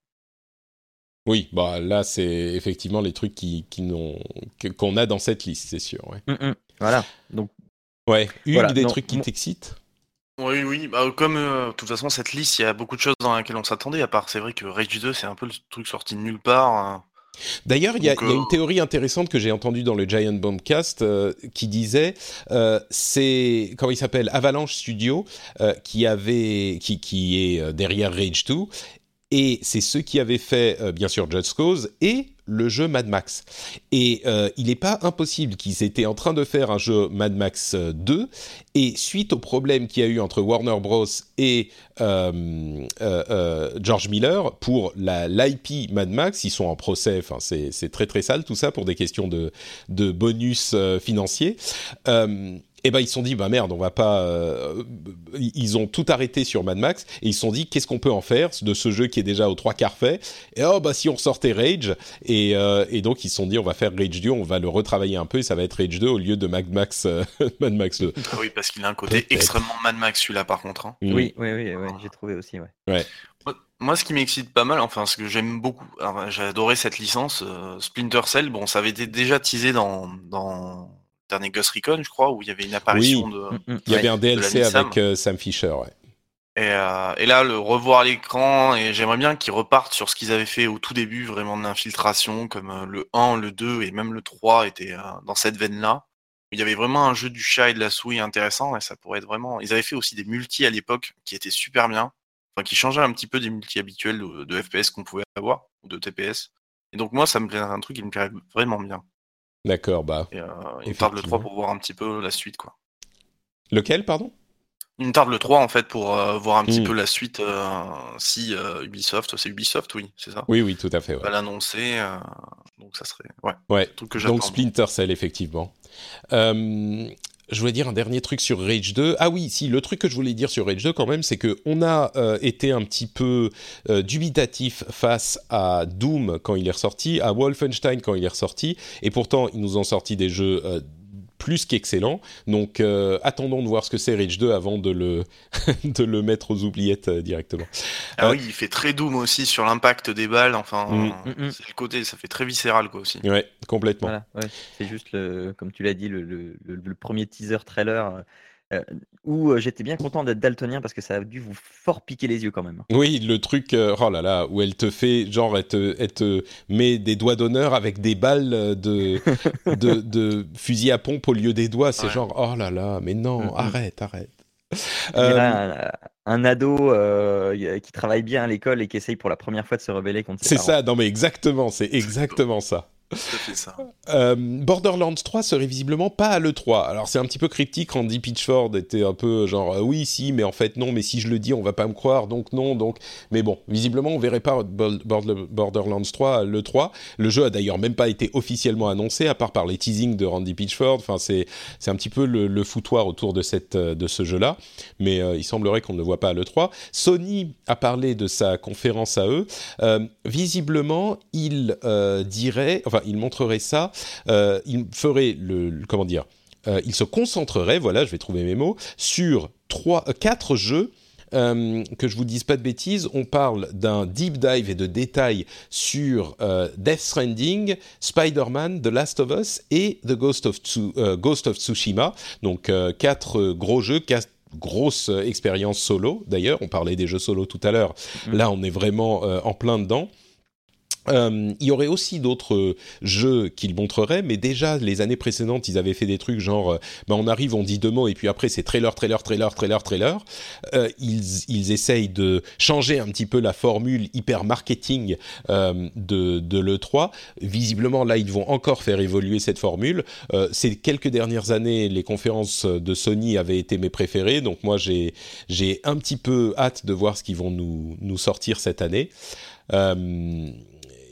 Oui, bah là c'est effectivement les trucs qui, qui n'ont que- qu'on a dans cette liste, c'est sûr. Ouais. Mm, mm. Voilà. Donc, Ouais. Voilà, des non, trucs qui t'excitent Oui, oui, bah, comme euh, de toute façon, cette liste, il y a beaucoup de choses dans lesquelles on s'attendait, à part c'est vrai que Rage 2, c'est un peu le truc sorti de nulle part. hein. D'ailleurs, il y, a- y a euh, une théorie intéressante que j'ai entendue dans le Giant Bombcast euh, qui disait euh, c'est comment il s'appelle Avalanche Studio qui avait qui, qui est derrière Rage 2 et c'est ceux qui avaient fait bien sûr Just Cause et le jeu Mad Max. Et euh, il n'est pas impossible qu'ils étaient en train de faire un jeu Mad Max euh, 2 et suite au problème qu'il y a eu entre Warner Bros et euh, euh, euh, George Miller pour l'IP Mad Max, ils sont en procès. Enfin, c'est très très sale tout ça pour des questions de de bonus euh, financiers. Et ben ils se sont dit bah merde on va pas euh, ils ont tout arrêté sur Mad Max et ils se sont dit qu'est-ce qu'on peut en faire de ce jeu qui est déjà aux trois quarts fait? Et oh bah si on sortait Rage et, euh, et donc ils se sont dit on va faire Rage 2 on va le retravailler un peu et ça va être Rage 2 au lieu de Mad Max euh, (laughs) Mad Max 2 Ah oui, parce qu'il a un côté extrêmement Mad Max, celui-là, par contre. hein. Mm. oui, oui, oui, oui, j'ai trouvé aussi, ouais. Moi- Moi, ce qui m'excite pas mal, enfin, ce que j'aime beaucoup, alors, j'ai adoré cette licence, euh, Splinter Cell. Bon, ça avait été déjà teasé dans, dans dernier Ghost Recon, je crois, où il y avait une apparition de. Mm, mm. il y avait un DLC Sam. avec euh, Sam Fisher ouais. Et, euh, et là, le revoir à l'écran, et j'aimerais bien qu'ils repartent sur ce qu'ils avaient fait au tout début, vraiment de l'infiltration, comme euh, le 1, le 2 et même le 3 étaient euh, dans cette veine-là. Il y avait vraiment un jeu du chat et de la souris intéressant, et ça pourrait être vraiment. Ils avaient fait aussi des multis à l'époque qui étaient super bien, enfin qui changeaient un petit peu des multis habituels de, de FPS qu'on pouvait avoir, ou de TPS. Et donc moi, ça me plairait un truc qui me plairait vraiment bien. D'accord bah Et, euh, il me tarde le 3 Effectivement. pour voir un petit peu la suite, quoi. lequel pardon? Il me tarde le 3 en fait pour euh, voir un petit Mm. peu la suite euh, si euh, Ubisoft, c'est Ubisoft, oui, c'est ça? oui oui tout à fait ouais. va l'annoncer. donc ça serait ouais, Ouais. truc que. Donc Splinter Cell, effectivement. Je voulais dire un dernier truc sur Rage 2. Ah oui, si, le truc que je voulais dire sur Rage 2 quand même, c'est que on a euh, été un petit peu euh, dubitatif face à Doom quand il est ressorti, à Wolfenstein quand il est ressorti, et pourtant ils nous ont sorti des jeux euh, plus qu'excellents. Donc euh, attendons de voir ce que c'est Rage 2 avant de le, (laughs) de le mettre aux oubliettes euh, directement. Ah Euh, oui, il fait très Doom aussi sur l'impact des balles. Enfin, Mm. Mm, mm. c'est le côté, ça fait très viscéral quoi aussi. Ouais, complètement. Voilà, ouais. C'est juste, le, comme tu l'as dit, le, le- le- le premier teaser trailer euh, où euh, j'étais bien content d'être daltonien parce que ça a dû vous fort piquer les yeux quand même. Oui, le truc, euh, oh là là, où elle te fait, genre, elle te, elle te met des doigts d'honneur avec des balles de, (laughs) de, de fusil à pompe au lieu des doigts. C'est Ouais. genre, oh là là, mais non, Mm, mm. arrête, arrête. Il y Euh, a un, un ado euh, qui travaille bien à l'école et qui essaye pour la première fois de se rebeller contre ses c'est ça, non mais exactement, c'est exactement ça. Euh, Borderlands 3 serait visiblement pas à l'E3. Alors c'est un petit peu cryptique, Randy Pitchford était un peu genre euh, oui si mais en fait non mais si je le dis on va pas me croire donc non donc mais bon visiblement on verrait pas Borderlands 3 à l'E3. Le jeu a d'ailleurs même pas été officiellement annoncé à part par les teasings de Randy Pitchford. Enfin c'est un petit peu le, foutoir autour de cette euh, de ce jeu-là, mais il semblerait qu'on ne le voit pas à l'E3. Sony a parlé de sa conférence à eux. Visiblement, il dirait, il montrerait ça, euh, il ferait le, le- comment dire, euh, il se concentrerait, voilà, je vais trouver mes mots, sur trois, euh, quatre jeux. euh, que je vous dise pas de bêtises, on parle d'un deep dive et de détails sur euh, Death Stranding, Spider-Man, The Last of Us et The Ghost of, Tsu- euh, Ghost of Tsushima. Donc quatre gros jeux, quatre grosses expériences solo. D'ailleurs, on parlait des jeux solo tout à l'heure. Mhm. Là, on est vraiment en plein dedans. Euh, il y aurait aussi d'autres euh, jeux qu'ils montreraient, mais déjà les années précédentes, ils avaient fait des trucs genre, bah, on arrive, on dit deux mots, et puis après c'est trailer, trailer, trailer, trailer, trailer. Ils, ils essayent de changer un petit peu la formule hyper marketing de, de l'E3. Visiblement, là, ils vont encore faire évoluer cette formule. Ces quelques dernières années, les conférences de Sony avaient été mes préférées, donc moi j'ai j'ai un petit peu hâte de voir ce qu'ils vont nous, nous sortir cette année.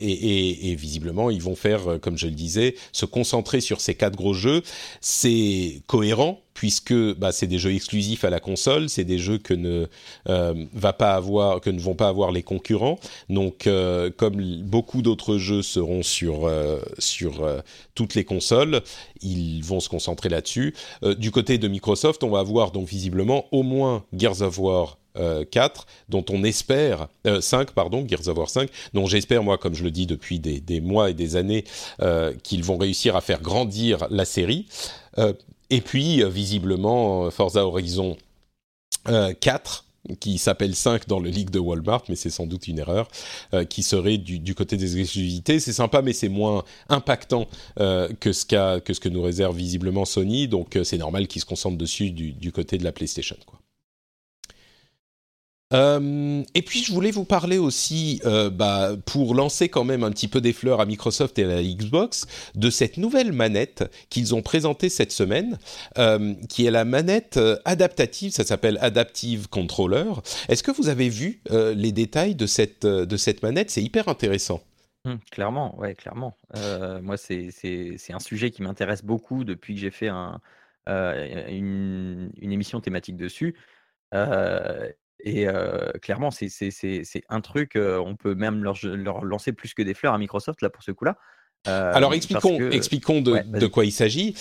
Et, visiblement, ils vont faire, comme je le disais, se concentrer sur ces quatre gros jeux. C'est cohérent puisque bah, c'est des jeux exclusifs à la console, c'est des jeux que ne euh, va pas avoir, que ne vont pas avoir les concurrents. Donc, euh, comme beaucoup d'autres jeux seront sur euh, sur toutes les consoles, ils vont se concentrer là-dessus. du côté de Microsoft, on va avoir donc visiblement au moins Gears of War 4, dont on espère, 5, pardon, Gears of War 5, dont j'espère, moi, comme je le dis depuis des, mois et des années, qu'ils vont réussir à faire grandir la série. Et puis, euh, visiblement, euh, Forza Horizon 4, euh, qui s'appelle 5 dans le leak de Walmart, mais c'est sans doute une erreur, qui serait du, côté des exclusivités. C'est sympa, mais c'est moins impactant que, ce que nous réserve visiblement Sony, donc c'est normal qu'ils se concentrent dessus du, côté de la PlayStation. Quoi. Euh, et puis je voulais vous parler aussi, euh, bah, pour lancer quand même un petit peu des fleurs à Microsoft et à la Xbox, de cette nouvelle manette qu'ils ont présentée cette semaine, euh, qui est la manette adaptative, ça s'appelle Adaptive Controller. Est-ce que vous avez vu les détails de cette, de cette manette? C'est hyper intéressant. Mmh, clairement, ouais, clairement. moi, c'est un sujet qui m'intéresse beaucoup depuis que j'ai fait un, une, une, émission thématique dessus. Et clairement, c'est un truc, on peut même leur, leur, lancer plus que des fleurs à Microsoft là pour ce coup-là. Alors expliquons, expliquons de, quoi il s'agit.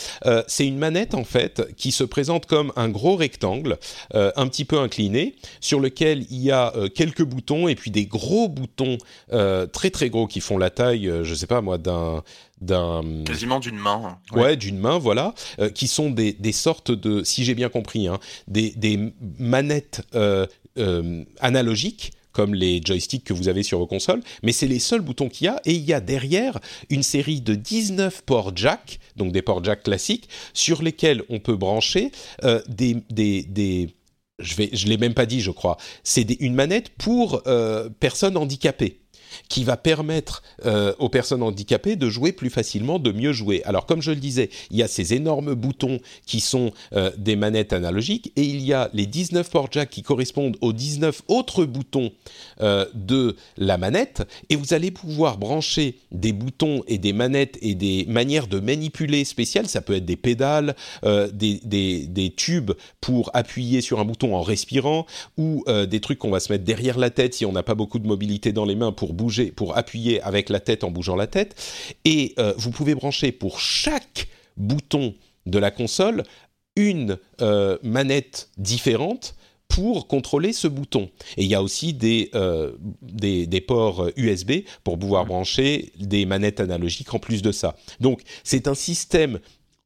c'est une manette en fait qui se présente comme un gros rectangle, un petit peu incliné, sur lequel il y a quelques boutons et puis des gros boutons très très gros qui font la taille, je sais pas moi, d'un d'un quasiment d'une main. Hein. Ouais, d'une main, voilà, qui sont des, des, sortes de, si j'ai bien compris, hein, des, des, manettes euh, analogiques comme les joysticks que vous avez sur vos consoles, mais c'est les seuls boutons qu'il y a, et il y a derrière une série de 19 ports jack, donc des ports jack classiques, sur lesquels on peut brancher euh, des, des, des, je vais, je l'ai même pas dit, je crois, c'est une manette pour euh, personnes handicapées qui va permettre euh, aux personnes handicapées de jouer plus facilement, de mieux jouer. Alors comme je le disais, il y a ces énormes boutons qui sont euh, des manettes analogiques et il y a les 19 ports jack qui correspondent aux 19 autres boutons euh, de la manette et vous allez pouvoir brancher des boutons et des manettes et des manières de manipuler spéciales. Ça peut être des pédales, des, des, tubes pour appuyer sur un bouton en respirant ou des trucs qu'on va se mettre derrière la tête si on n'a pas beaucoup de mobilité dans les mains pour pour appuyer avec la tête en bougeant la tête. Et euh, vous pouvez brancher pour chaque bouton de la console une euh, manette différente pour contrôler ce bouton. Et il y a aussi des, euh, des, ports USB pour pouvoir brancher des manettes analogiques en plus de ça. Donc c'est un système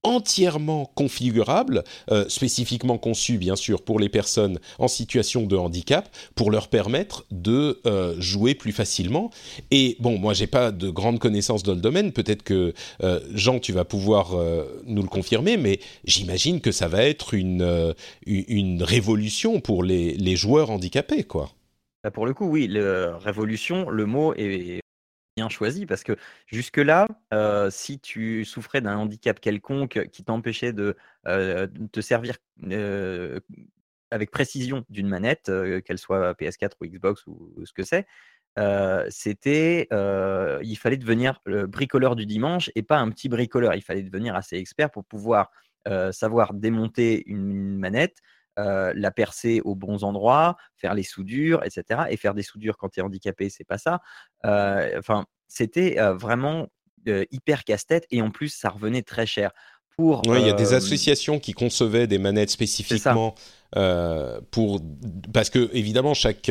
entièrement configurable, euh, spécifiquement conçu bien sûr pour les personnes en situation de handicap, pour leur permettre de euh, jouer plus facilement. Et bon, moi j'ai pas de grandes connaissances dans le domaine, peut-être que euh, Jean tu vas pouvoir nous le confirmer, mais j'imagine que ça va être une, une révolution pour les, les joueurs handicapés, quoi. Bah, pour le coup, oui, révolution, le mot est choisi parce que jusque-là, si tu souffrais d'un handicap quelconque qui t'empêchait de te servir avec précision d'une manette, qu'elle soit PS4 ou Xbox ou, ce que c'est, c'était, il fallait devenir le bricoleur du dimanche et pas un petit bricoleur. Il fallait devenir assez expert pour pouvoir savoir démonter une manette, la percer aux bons endroits, faire les soudures, etc. Et faire des soudures quand tu es handicapé, c'est pas ça. Enfin, c'était vraiment hyper casse-tête et en plus, ça revenait très cher. Pour, il y a des associations qui concevaient des manettes spécifiquement pour parce que évidemment chaque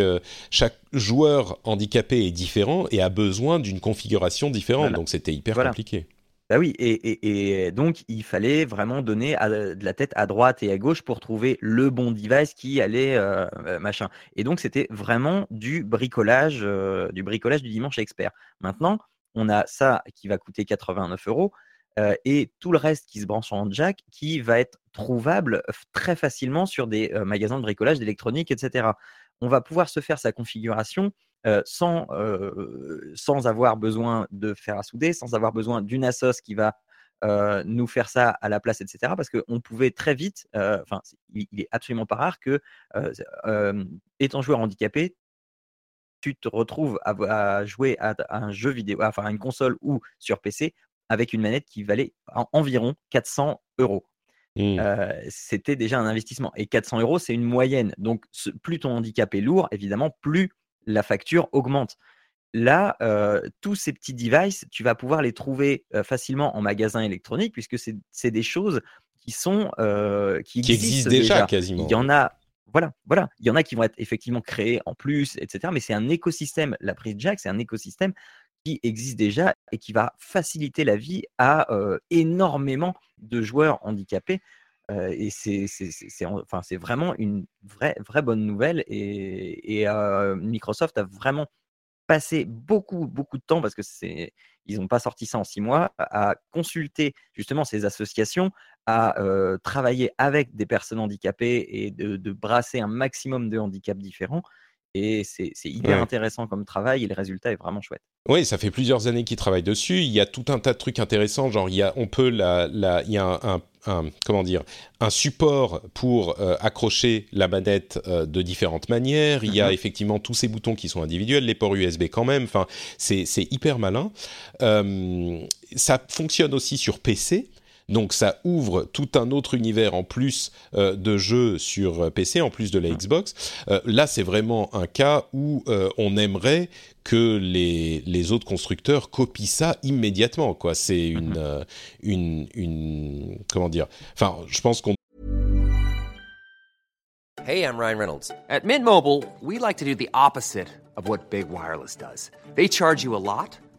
chaque joueur handicapé est différent et a besoin d'une configuration différente donc c'était hyper compliqué. Bah oui, et, donc il fallait vraiment donner de la tête à droite et à gauche pour trouver le bon device qui allait euh, euh, machin. Et donc c'était vraiment du bricolage, euh, du bricolage du dimanche expert. Maintenant, on a ça qui va coûter 89 euros et tout le reste qui se branche en jack qui va être trouvable très facilement sur des magasins de bricolage, d'électronique, etc. On va pouvoir se faire sa configuration sans, sans avoir besoin de faire à souder, sans avoir besoin d'une assos qui va nous faire ça à la place, etc. Parce qu'on pouvait très vite, enfin, il, est absolument pas rare que, étant joueur handicapé, tu te retrouves à, jouer à, un jeu vidéo, enfin à une console ou sur PC avec une manette qui valait environ 400 euros. Mmh. c'était déjà un investissement. Et 400 euros, c'est une moyenne. Donc, plus ton handicap est lourd, évidemment, plus la facture augmente. Là, tous ces petits devices, tu vas pouvoir les trouver facilement en magasin électronique puisque c'est des choses qui sont qui, existent, déjà, quasiment. Il y en a, voilà, voilà, il y en a qui vont être effectivement créés en plus, etc. Mais c'est un écosystème. La prise jack, c'est un écosystème qui existe déjà et qui va faciliter la vie à énormément de joueurs handicapés. Et c'est enfin, vraiment une vraie, vraie bonne nouvelle. Et, Microsoft a vraiment passé beaucoup, beaucoup de temps, parce que c'est, ils n'ont pas sorti ça en six mois, à consulter justement ces associations, à travailler avec des personnes handicapées et de, brasser un maximum de handicaps différents. Et c'est hyper intéressant comme travail et le résultat est vraiment chouette. Oui, ça fait plusieurs années qu'ils travaillent dessus. Il y a tout un tas de trucs intéressants, genre il y a, on peut la, la il y a un, un, comment dire, un support pour euh, accrocher la manette euh, de différentes manières. Il y a mhm. effectivement tous ces boutons qui sont individuels, les ports USB quand même. Enfin, c'est hyper malin. Euh, ça fonctionne aussi sur PC. Donc ça ouvre tout un autre univers en plus euh, de jeux sur euh, PC, en plus de la Xbox. Euh, là, c'est vraiment un cas où on aimerait que les, les autres constructeurs copient ça immédiatement. Quoi, c'est une, mm-hmm. une, une comment dire? Enfin, je pense qu'on Hey, I'm Ryan Reynolds. At Mint Mobile, we like to do the opposite of what Big Wireless does. They charge you a lot.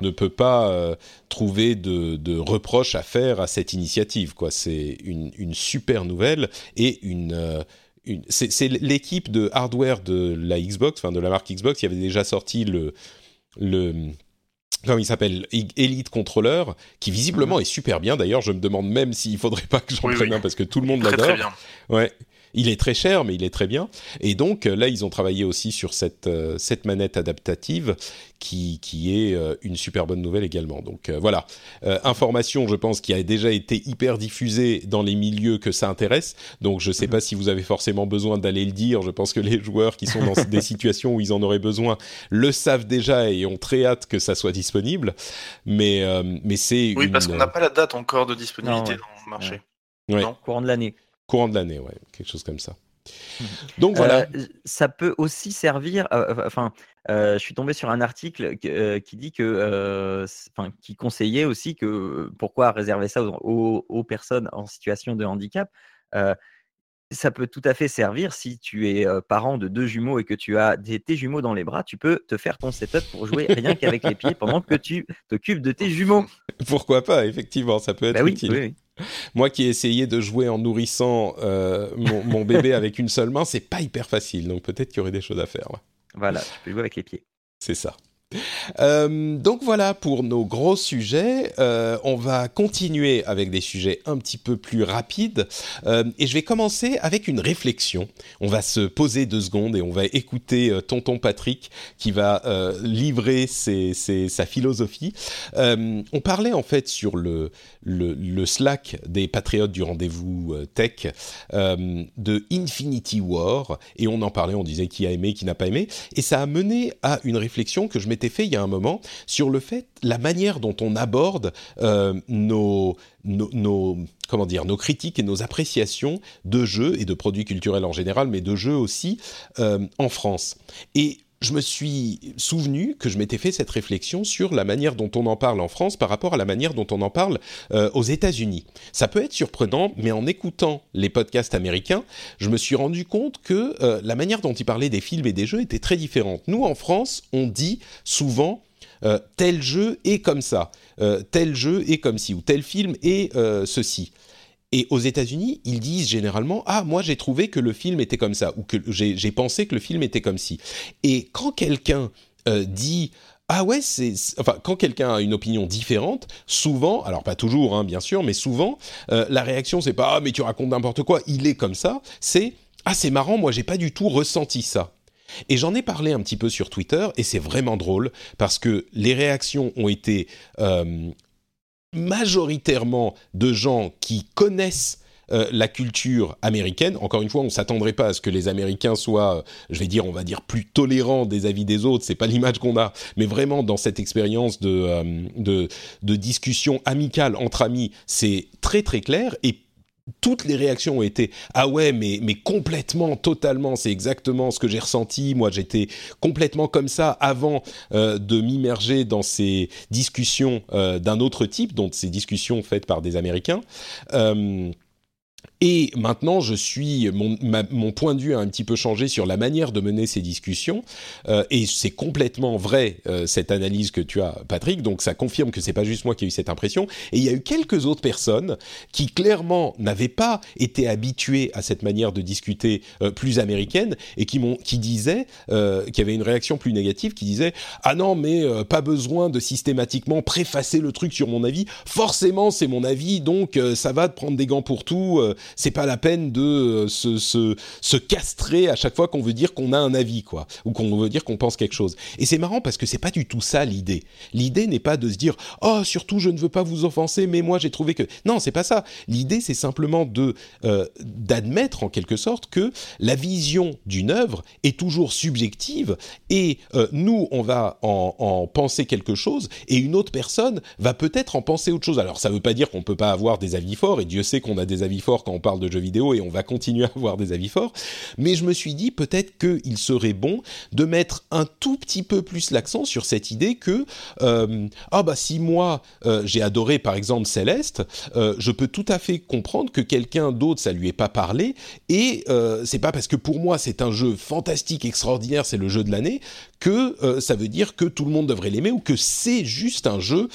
ne peut pas euh, trouver de, reproches à faire à cette initiative. Quoi. C'est une, super nouvelle et une... Euh, c'est l'équipe de hardware de la Xbox, enfin de la marque Xbox, qui avait déjà sorti le, le comment il s'appelle Elite Controller, qui visiblement mhm. est super bien. D'ailleurs, je me demande même s'il faudrait pas que j'en prenne un parce que tout le monde l'adore. Ouais. Il est très cher, mais il est très bien. Et donc là, ils ont travaillé aussi sur cette, euh, cette manette adaptative qui, qui est euh, une super bonne nouvelle également. Donc euh, voilà, information, je pense, qui a déjà été hyper diffusée dans les milieux que ça intéresse. Donc je ne sais mhm. pas si vous avez forcément besoin d'aller le dire. Je pense que les joueurs qui sont dans (laughs) des situations où ils en auraient besoin le savent déjà et ont très hâte que ça soit disponible. Mais, mais c'est... Oui, parce qu'on n'a pas la date encore de disponibilité dans le marché. Non, courant de l'année. Courant de l'année, ouais, quelque chose comme ça. Donc voilà. Euh, ça peut aussi servir. Euh, euh, enfin, je suis tombé sur un article qui dit que, qui conseillait aussi que pourquoi réserver ça aux, personnes en situation de handicap. Ça peut tout à fait servir si tu es parent de deux jumeaux et que tu as des, tes jumeaux dans les bras. Tu peux te faire ton setup pour jouer rien qu'avec les pieds pendant que tu t'occupes de tes jumeaux. (laughs) Pourquoi pas Effectivement, ça peut être bah utile. Oui, moi qui ai essayé de jouer en nourrissant euh, mon, bébé avec une seule main, c'est pas hyper facile. Donc peut-être qu'il y aurait des choses à faire. Voilà, tu peux jouer avec les pieds. C'est ça. Euh, donc voilà pour nos gros sujets. Euh, on va continuer avec des sujets un petit peu plus rapides. Euh, et je vais commencer avec une réflexion. On va se poser deux secondes et on va écouter Tonton Patrick qui va livrer sa philosophie. on parlait en fait sur le, Slack des patriotes du rendez-vous tech de Infinity War. Et on en parlait, on disait qui a aimé, qui n'a pas aimé. Et ça a mené à une réflexion que je m'étais fait il a un moment sur le fait, la manière dont on aborde euh, nos, nos critiques et nos appréciations de jeux et de produits culturels en général, mais de jeux aussi euh, en France. Et je me suis souvenu que je m'étais fait cette réflexion sur la manière dont on en parle en France par rapport à la manière dont on en parle euh, aux États-Unis. Ça peut être surprenant, mais en écoutant les podcasts américains, je me suis rendu compte que euh, la manière dont ils parlaient des films et des jeux était très différente. Nous, en France, on dit souvent euh, tel jeu est comme ça, tel jeu est comme ci, ou tel film est ceci. Et aux États-Unis, ils disent généralement Ah, moi j'ai trouvé que le film était comme ça, ou que j'ai pensé que le film était comme ci. Et quand quelqu'un euh, dit ah ouais, c'est enfin quand quelqu'un a une opinion différente, souvent, alors pas toujours, hein, bien sûr, mais souvent, euh, la réaction c'est pas ah mais tu racontes n'importe quoi, il est comme ça. C'est ah c'est marrant, moi j'ai pas du tout ressenti ça. Et j'en ai parlé un petit peu sur Twitter et c'est vraiment drôle parce que les réactions ont été euh, majoritairement de gens qui connaissent euh, la culture américaine. Encore une fois, on s'attendrait pas à ce que les Américains soient, euh, je vais dire, on va dire, plus tolérants des avis des autres. C'est pas l'image qu'on a, mais vraiment dans cette expérience de, euh, de, de discussion amicale entre amis, c'est très très clair. Et toutes les réactions ont été ah ouais mais mais complètement totalement c'est exactement ce que j'ai ressenti. Moi j'étais complètement comme ça avant euh, de m'immerger dans ces discussions euh, d'un autre type donc ces discussions faites par des américains. Euh, et maintenant, je suis mon, mon, point de vue a un petit peu changé sur la manière de mener ces discussions, euh, et c'est complètement vrai euh, cette analyse que tu as, Patrick. Donc ça confirme que c'est pas juste moi qui ai eu cette impression. Et il y a eu quelques autres personnes qui clairement n'avaient pas été habituées à cette manière de discuter euh, plus américaine et qui m'ont, qui disaient, euh, qui avaient une réaction plus négative, qui disaient ah non mais euh, pas besoin de systématiquement préfacer le truc sur mon avis. Forcément c'est mon avis, donc ça va de prendre des gants pour tout c'est pas la peine de euh, se, se, se, castrer à chaque fois qu'on veut dire qu'on a un avis, quoi, ou qu'on veut dire qu'on pense quelque chose. Et c'est marrant parce que c'est pas du tout ça l'idée. L'idée n'est pas de se dire oh surtout je ne veux pas vous offenser, mais moi j'ai trouvé que non c'est pas ça. L'idée c'est simplement de euh, d'admettre en quelque sorte que la vision d'une œuvre est toujours subjective et euh, nous on va en, en, penser quelque chose et une autre personne va peut-être en penser autre chose. Alors ça veut pas dire qu'on peut pas avoir des avis forts et Dieu sait qu'on a des avis forts quand on parle de jeux vidéo et on va continuer à avoir des avis forts. Mais je me suis dit peut-être qu'il serait bon de mettre un tout petit peu plus l'accent sur cette idée que euh, ah bah si moi euh, j'ai adoré par exemple Céleste, euh, je peux tout à fait comprendre que quelqu'un d'autre ça lui ait pas parlé et c'est pas parce que pour moi c'est un jeu fantastique extraordinaire, c'est le jeu de l'année que ça veut dire que tout le monde devrait l'aimer ou que c'est juste un jeu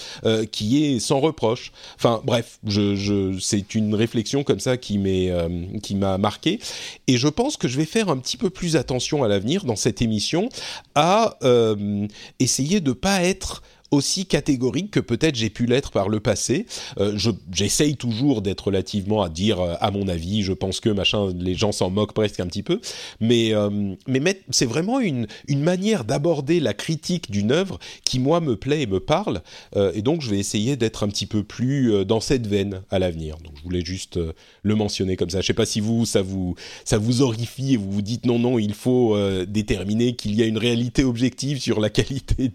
qui est sans reproche. Enfin bref, je, c'est une réflexion comme ça qui m'est euh, qui m'a marqué. Et je pense que je vais faire un petit peu plus attention à l'avenir dans cette émission à euh, essayer de pas être aussi catégorique que peut-être j'ai pu l'être par le passé. Euh, J'essaye toujours d'être relativement à dire euh, à mon avis, je pense que machin, les gens s'en moquent presque un petit peu, mais euh, mais c'est vraiment une une manière d'aborder la critique d'une œuvre qui moi me plaît et me parle, euh, et donc je vais essayer d'être un petit peu plus euh, dans cette veine à l'avenir. Donc je voulais juste le mentionner comme ça. Je sais pas si vous ça vous ça vous horrifie et vous vous dites non non il faut déterminer qu'il y a une réalité objective sur la (laughs) qualité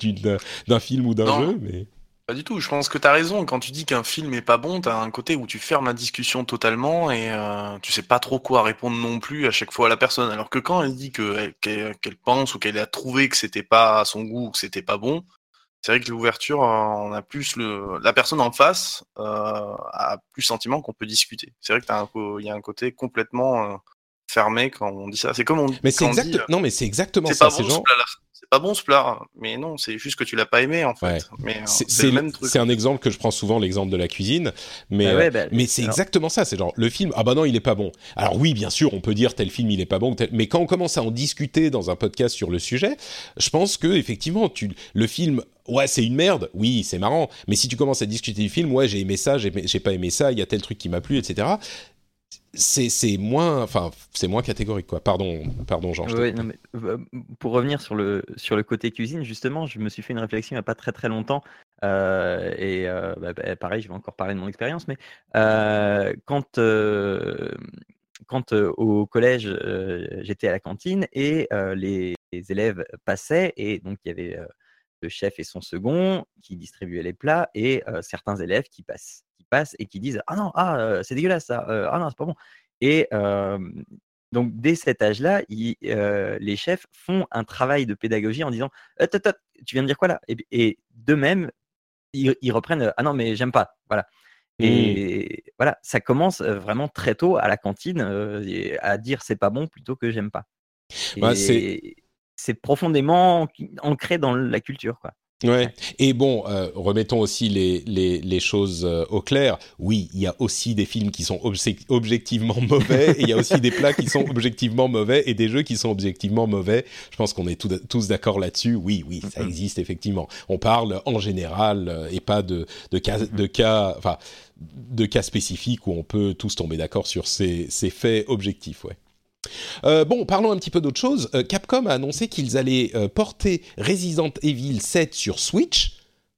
d'un film ou d'un Non. jeu, mais Pas du tout, je pense que t'as raison. Quand tu dis qu'un film est pas bon, t'as un côté où tu fermes la discussion totalement et euh, tu sais pas trop quoi répondre non plus à chaque fois à la personne. Alors que quand elle dit que qu'elle qu'elle pense ou qu'elle a trouvé que c'était pas à son goût ou que c'était pas bon, c'est vrai que l'ouverture, on a plus le la personne en face euh, a plus le sentiment qu'on peut discuter. C'est vrai que il y a un côté complètement euh, fermé quand on dit ça. C'est comme on mais c'est exact. dit, non, mais c'est exactement c'est ça. pas Ces bon ce gens. Pas bon ce plat, mais non, c'est juste que tu l'as pas aimé en fait. Ouais. Euh, C'est le même truc. c'est un exemple que je prends souvent, l'exemple de la cuisine, mais Bah ouais, euh, bah, mais c'est exactement ça. C'est genre le film. Ah bah non, il est pas bon. Alors oui, bien sûr, on peut dire tel film il est pas bon, tel- mais quand on commence à en discuter dans un podcast sur le sujet, je pense que effectivement, tu le film. Ouais, c'est une merde. Oui, c'est marrant. Mais si tu commences à discuter du film, ouais, j'ai aimé ça, j'ai pas aimé ça, il y a tel truc qui m'a plu, etc. C'est c'est moins, enfin, c'est moins catégorique, quoi. Pardon, pardon, Jean. je Ouais, t'ai- non, mais, euh, pour revenir sur le, sur le côté cuisine, justement, je me suis fait une réflexion il n'y a pas très très longtemps. euh, et euh, bah, bah, pareil, je vais encore parler de mon expérience, mais quand, quand au collège, j'étais à la cantine et les, les élèves passaient, et donc il y avait le chef et son second qui distribuaient les plats, et certains élèves qui passent, qui passent et qui disent Ah non, ah, euh, c'est dégueulasse ça, euh, ah non, c'est pas bon. Et euh, Donc, dès cet âge-là, les chefs font un travail de pédagogie en disant Tu viens de dire quoi là? Et, de même, ils, reprennent Ah non, mais j'aime pas. Voilà. Mmh. Et voilà, ça commence vraiment très tôt à la cantine à dire c'est pas bon plutôt que j'aime pas. Bah, c'est profondément ancré dans la culture. Quoi. Ouais. Et bon, euh, remettons aussi les, les, les choses euh, au clair. Oui, il y a aussi des films qui sont objectivement (laughs) mauvais, et il y a aussi des plats qui sont objectivement mauvais, et des jeux qui sont objectivement mauvais. Je pense qu'on est tous d'accord là-dessus. Oui, oui, ça existe effectivement. On parle en général euh, et pas de, de cas, de cas, enfin, de cas spécifiques où on peut tous tomber d'accord sur ces, ces faits objectifs. Ouais. Euh, bon, parlons un petit peu d'autre chose. Euh, Capcom a annoncé qu'ils allaient euh, porter Resident Evil 7 sur Switch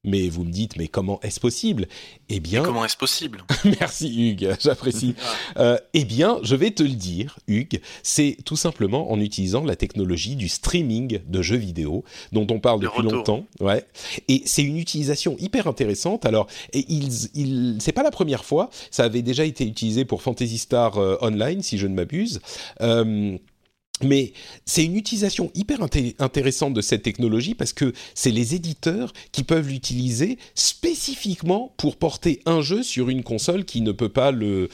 mais vous me dites, mais comment est-ce possible? Eh bien, comment est-ce possible? (laughs) Merci Hugues, j'apprécie. (laughs) euh, eh bien, je vais te le dire, Hugues, c'est tout simplement en utilisant la technologie du streaming de jeux vidéo dont on parle depuis longtemps. Ouais. Et c'est une utilisation hyper intéressante. Alors, et ils, ils, c'est pas la première fois. Ça avait déjà été utilisé pour Fantasy Star euh, Online, si je ne m'abuse. Euh, mais c'est une utilisation hyper intéressante de cette technologie parce que c'est les éditeurs qui peuvent l'utiliser spécifiquement pour porter un jeu sur une console qui ne peut pas le,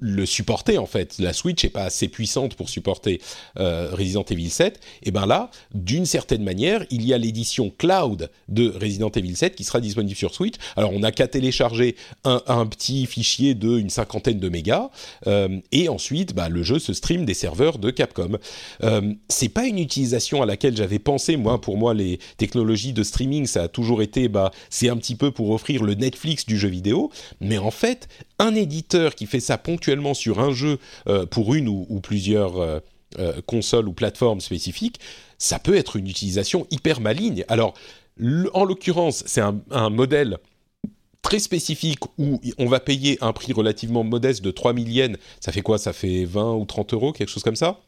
le supporter en fait. La Switch est pas assez puissante pour supporter euh, Resident Evil 7. Et ben là, d'une certaine manière, il y a l'édition cloud de Resident Evil 7 qui sera disponible sur Switch. Alors on n'a qu'à télécharger un, petit fichier de cinquantaine de mégas euh, et ensuite bah, le jeu se stream des serveurs de Capcom. Euh, c'est pas une utilisation à laquelle j'avais pensé moi. Pour moi, les technologies de streaming, ça a toujours été bah c'est un petit peu pour offrir le Netflix du jeu vidéo. Mais en fait, un éditeur qui fait ça ponctuellement sur un jeu euh, pour une ou, plusieurs euh, euh, consoles ou plateformes spécifiques, ça peut être une utilisation hyper maligne. Alors, en l'occurrence, c'est un, modèle très spécifique où on va payer un prix relativement modeste de 3000 yens. Ça fait quoi? Ça fait 20 ou 30 euros, quelque chose comme ça?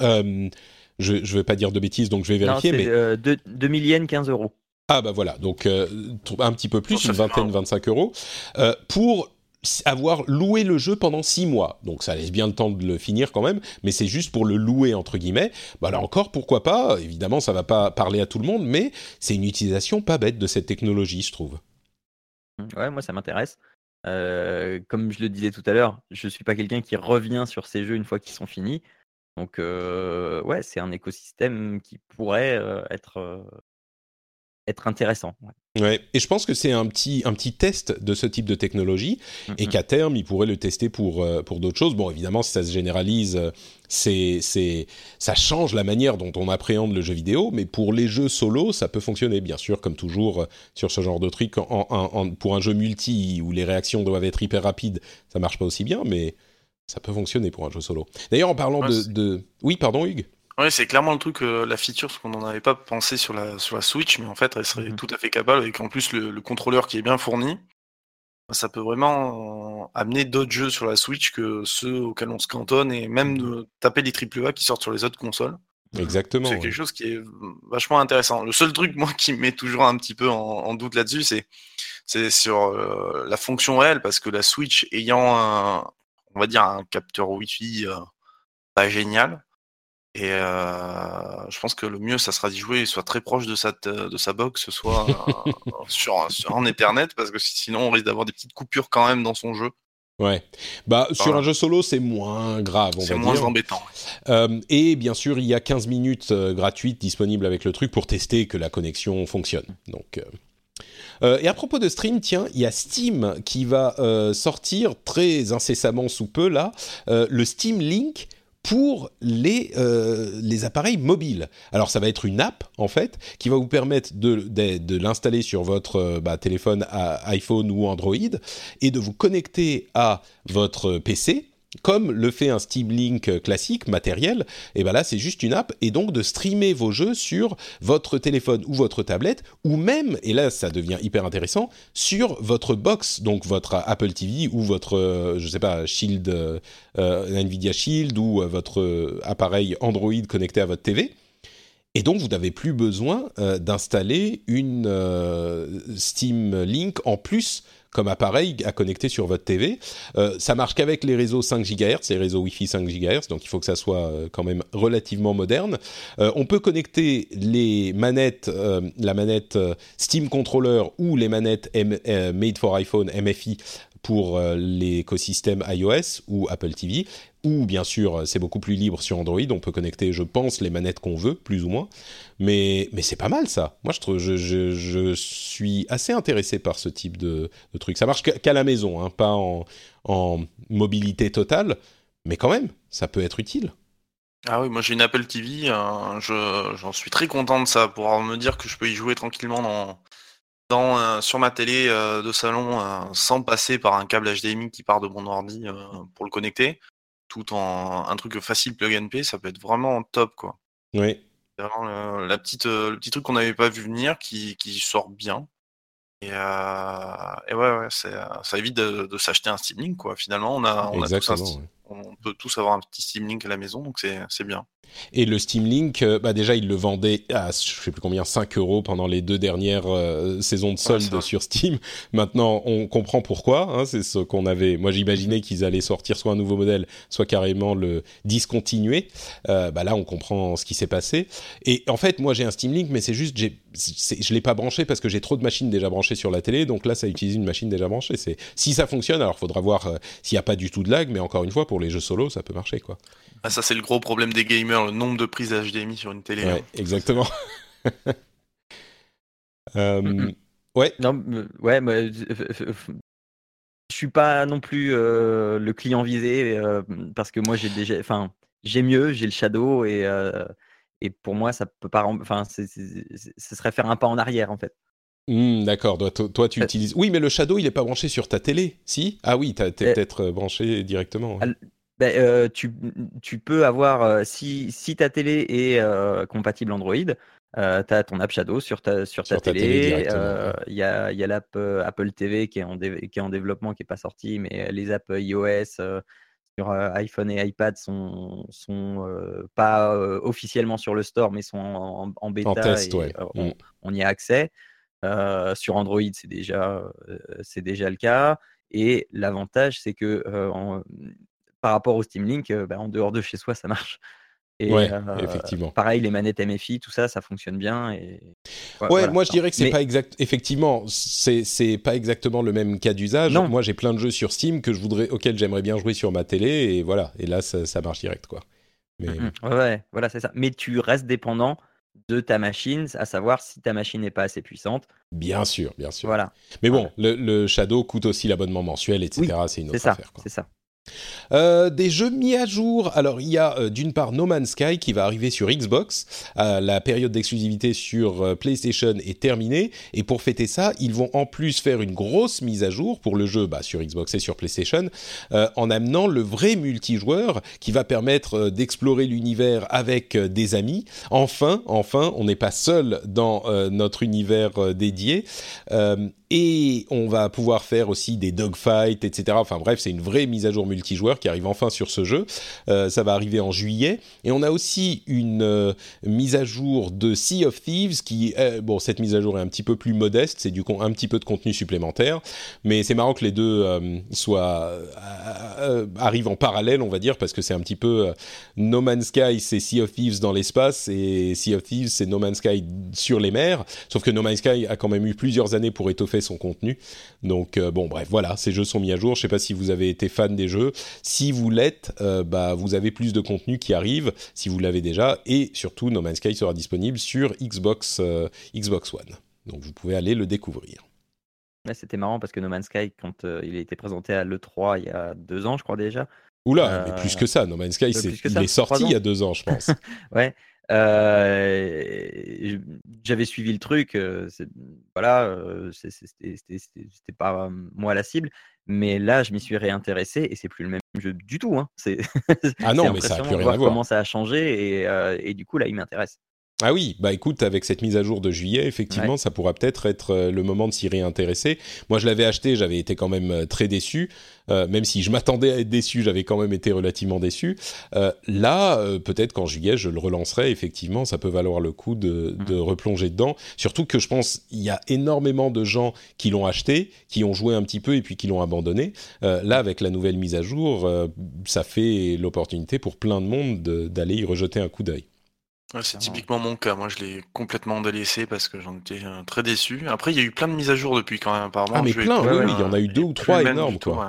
Je ne vais pas dire de bêtises, donc je vais vérifier. Non, mais 2000 yens, 15 euros. Ah bah voilà, donc un petit peu plus, une vingtaine, 25 euros, pour avoir loué le jeu pendant six mois. Donc ça laisse bien le temps de le finir quand même, mais c'est juste pour le louer entre guillemets. Bah là encore, pourquoi pas? Évidemment, ça va pas parler à tout le monde, mais c'est une utilisation pas bête de cette technologie, je trouve. Ouais, moi ça m'intéresse. Euh, comme je le disais tout à l'heure, je suis pas quelqu'un qui revient sur ces jeux une fois qu'ils sont finis. Donc euh, ouais, c'est un écosystème qui pourrait euh, être être intéressant. Ouais. Et je pense que c'est un petit, un petit test de ce type de technologie et qu'à terme, il pourrait le tester pour, euh, pour d'autres choses. Bon, évidemment, si ça se généralise, euh, c'est, ça change la manière dont on appréhende le jeu vidéo, mais pour les jeux solo, ça peut fonctionner, bien sûr, comme toujours euh, sur ce genre de truc. En, pour un jeu multi où les réactions doivent être hyper rapides, ça marche pas aussi bien, mais ça peut fonctionner pour un jeu solo. D'ailleurs, en parlant de, de... Oui, pardon, Hugues Ouais, c'est clairement le truc, euh, la feature, parce qu'on n'en avait pas pensé sur la, sur la Switch, mais en fait, elle serait mhm. tout à fait capable, avec en plus le, contrôleur qui est bien fourni. Ça peut vraiment amener d'autres jeux sur la Switch que ceux auxquels on se cantonne, et même de taper les AAA qui sortent sur les autres consoles. Exactement. C'est quelque chose qui est vachement intéressant. Le seul truc, (laughs) moi, qui me met toujours un petit peu en, doute là-dessus, c'est, c'est sur euh, la fonction réelle, parce que la Switch ayant un, on va dire, un capteur Wi-Fi euh, pas génial, et euh, je pense que le mieux, ça sera d'y jouer, soit très proche de sa, de sa box, soit sur, en Ethernet, parce que sinon on risque d'avoir des petites coupures quand même dans son jeu. Ouais, bah sur un jeu solo c'est moins grave, on va dire. C'est moins embêtant. Euh, et bien sûr il y a 15 minutes euh, gratuites disponibles avec le truc pour tester que la connexion fonctionne. Donc euh, et à propos de stream, tiens, il y a Steam qui va sortir très incessamment sous peu là le Steam Link pour les, euh, les appareils mobiles. Alors ça va être une app en fait qui va vous permettre de, l'installer sur votre euh, bah, téléphone iPhone ou Android et de vous connecter à votre PC comme le fait un Steam Link classique matériel, et ben là c'est juste une app et donc de streamer vos jeux sur votre téléphone ou votre tablette ou même et là ça devient hyper intéressant sur votre box donc votre Apple TV ou votre euh, je sais pas Shield euh, Nvidia Shield ou euh, votre appareil Android connecté à votre TV. Et donc, vous n'avez plus besoin d'installer une Steam Link en plus comme appareil à connecter sur votre TV. Euh, ça marche qu'avec les réseaux 5 GHz, les réseaux Wi-Fi 5 GHz, donc il faut que ça soit euh, quand même relativement moderne. Euh, on peut connecter les manettes, euh, la manette Steam Controller ou les manettes Made for iPhone MFI pour euh, l'écosystème iOS ou Apple TV, ou bien sûr euh, c'est beaucoup plus libre sur Android, on peut connecter je pense les manettes qu'on veut, plus ou moins, mais, mais c'est pas mal ça, moi je, je, je, je suis assez intéressé par ce type de, truc, ça marche qu'à la maison, hein, pas en, en mobilité totale, mais quand même, ça peut être utile. Ah oui, moi j'ai une Apple TV, je, j'en suis très content de ça, pour me dire que je peux y jouer tranquillement dans, dans, euh, sur ma télé euh, de salon euh, sans passer par un câble HDMI qui part de mon ordi pour le connecter, tout en un truc facile plug and play, ça peut être vraiment top quoi. Oui, C'est vraiment le, la petite, le petit truc qu'on n'avait pas vu venir qui, qui sort bien. Et, et ouais, ça évite de, de s'acheter un Steam Link quoi. Finalement, on a, on a tous un ouais. On peut tous avoir un petit Steam Link à la maison, donc c'est, bien. Et le Steam Link, euh, bah déjà, il le vendait à, je sais plus combien, 5 euros pendant les deux dernières euh, saisons de solde sur Steam. (laughs) Maintenant, on comprend pourquoi. Hein, c'est ce qu'on avait. Moi, j'imaginais qu'ils allaient sortir soit un nouveau modèle, soit carrément le discontinuer. Euh, bah là, on comprend ce qui s'est passé. Et en fait, moi, j'ai un Steam Link, mais c'est juste, je l'ai pas branché parce que j'ai trop de machines déjà branchées sur la télé. Donc là, ça utilise une machine déjà branchée. C'est si ça fonctionne, alors faudra voir euh, s'il n'y a pas du tout de lag. Mais encore une fois, pour les jeux solo, ça peut marcher, quoi. Ah, ça, c'est le gros problème des gamers, le nombre de prises HDMI sur une télé. Ouais, hein. exactement. (laughs) Euh, ouais, Non, ouais, moi, je suis pas non plus euh, le client visé euh, parce que moi j'ai déjà, enfin, j'ai mieux, j'ai le Shadow et euh, et pour moi ça peut pas, enfin, ce serait faire un pas en arrière en fait. Hmm, d'accord. Toi, tu Euh, utilises. Oui, mais le Shadow, il est pas branché sur ta télé, si? Ah oui, t'as- t'es Euh, peut-être euh, branché directement. Ben, euh, tu, tu peux avoir, euh, si, si ta télé est euh, compatible Android, tu as ton app Shadow sur ta, sur ta Sur ta télé. Il y a, il y a l'app Apple TV qui est, en dé- qui est en développement, qui n'est pas sortie, mais les apps iOS sur iPhone et iPad sont, sont pas officiellement sur le store, mais sont en, en bêta En test, et ouais. on, Hmm. on y a accès. Euh, sur Android, c'est déjà, euh, c'est déjà le cas. Et l'avantage, c'est que euh, en- par rapport au Steam Link, bah, en dehors de chez soi, ça marche. Et Ouais, euh, effectivement. pareil, les manettes MFI, tout ça, ça fonctionne bien. Et... Ouais, voilà. moi je dirais que c'est Mais- pas exact. Effectivement, c'est c'est pas exactement le même cas d'usage. Non. Moi, j'ai plein de jeux sur Steam que je voudrais, auxquels j'aimerais bien jouer sur ma télé, et voilà. Et là, ça, ça marche direct, quoi. Mais ouais, voilà, c'est ça. Mais tu restes dépendant de ta machine, à savoir si ta machine n'est pas assez puissante. bien sûr, bien sûr. Voilà, Mais bon, le, le Shadow coûte aussi l'abonnement mensuel, etc. c'est une autre ça. affaire. C'est ça. Euh, des jeux mis à jour. Alors, il y a euh, d'une part No Man's Sky qui va arriver sur Xbox. Euh, la période d'exclusivité sur PlayStation est terminée. Et pour fêter ça, ils vont en plus faire une grosse mise à jour pour le jeu bah, sur Xbox et sur PlayStation en amenant le vrai multijoueur qui va permettre d'explorer l'univers avec des amis. Enfin, enfin, on n'est pas seul dans notre univers dédié. Et on va pouvoir faire aussi des dogfights, etc. Enfin bref, c'est une vraie mise à jour multijoueur qui arrive enfin sur ce jeu. Euh, ça va arriver en juillet. Et on a aussi une euh, mise à jour de Sea of Thieves qui, euh, bon, cette mise à jour est un petit peu plus modeste, c'est du con- un petit peu de contenu supplémentaire, mais c'est marrant que les deux euh, soient euh, euh, arrivent en parallèle, on va dire, parce que c'est un petit peu No Man's Sky, c'est Sea of Thieves dans l'espace et Sea of Thieves, c'est No Man's Sky sur les mers. Sauf que No Man's Sky a quand même eu plusieurs années pour étoffer son contenu. Donc euh, bon, bref, voilà, ces jeux sont mis à jour. Je sais pas si vous avez été fan des jeux. Si vous l'êtes, euh, bah vous avez plus de contenu qui arrive. Si vous l'avez déjà, et surtout No Man's Sky sera disponible sur Xbox euh, Xbox One. Donc vous pouvez aller le découvrir. C'était marrant parce que No Man's Sky, quand il a été présenté à l'E3 il y a deux ans, je crois déjà. Oula, Euh, mais plus que ça. No Man's Sky, c'est il est sorti il y a deux ans, je pense. (laughs) Ouais. Euh, J'avais suivi le truc. euh, Voilà, euh, c'était pas moi la cible. Mais là, je m'y suis réintéressé et c'est plus le même jeu du tout. Hein. Ah (laughs) non, mais ça a plus rien à voir. Comment ça a changé et, euh, et du coup là, il m'intéresse. Ah oui, bah écoute, avec cette mise à jour de juillet, effectivement, ça pourra peut-être être euh, le moment de s'y réintéresser. Moi, je l'avais acheté, j'avais été quand même euh, très déçu, euh, même si je m'attendais à être déçu, j'avais quand même été relativement déçu. Euh, là, euh, peut-être qu'en juillet, je le relancerai. Effectivement, ça peut valoir le coup de, de replonger dedans. Surtout que je pense il y a énormément de gens qui l'ont acheté, qui ont joué un petit peu et puis qui l'ont abandonné. Euh, là, avec la nouvelle mise à jour, euh, ça fait l'opportunité pour plein de monde de- d'aller y rejeter un coup d'œil. Ouais, c'est typiquement mon cas. Moi, je l'ai complètement délaissé parce que j'en étais euh, très déçu. Après, il y a eu plein de mises à jour depuis quand même. Apparemment, Ah, mais plein, oui, oui, il y en a eu il deux ou trois énormes, tout, ouais,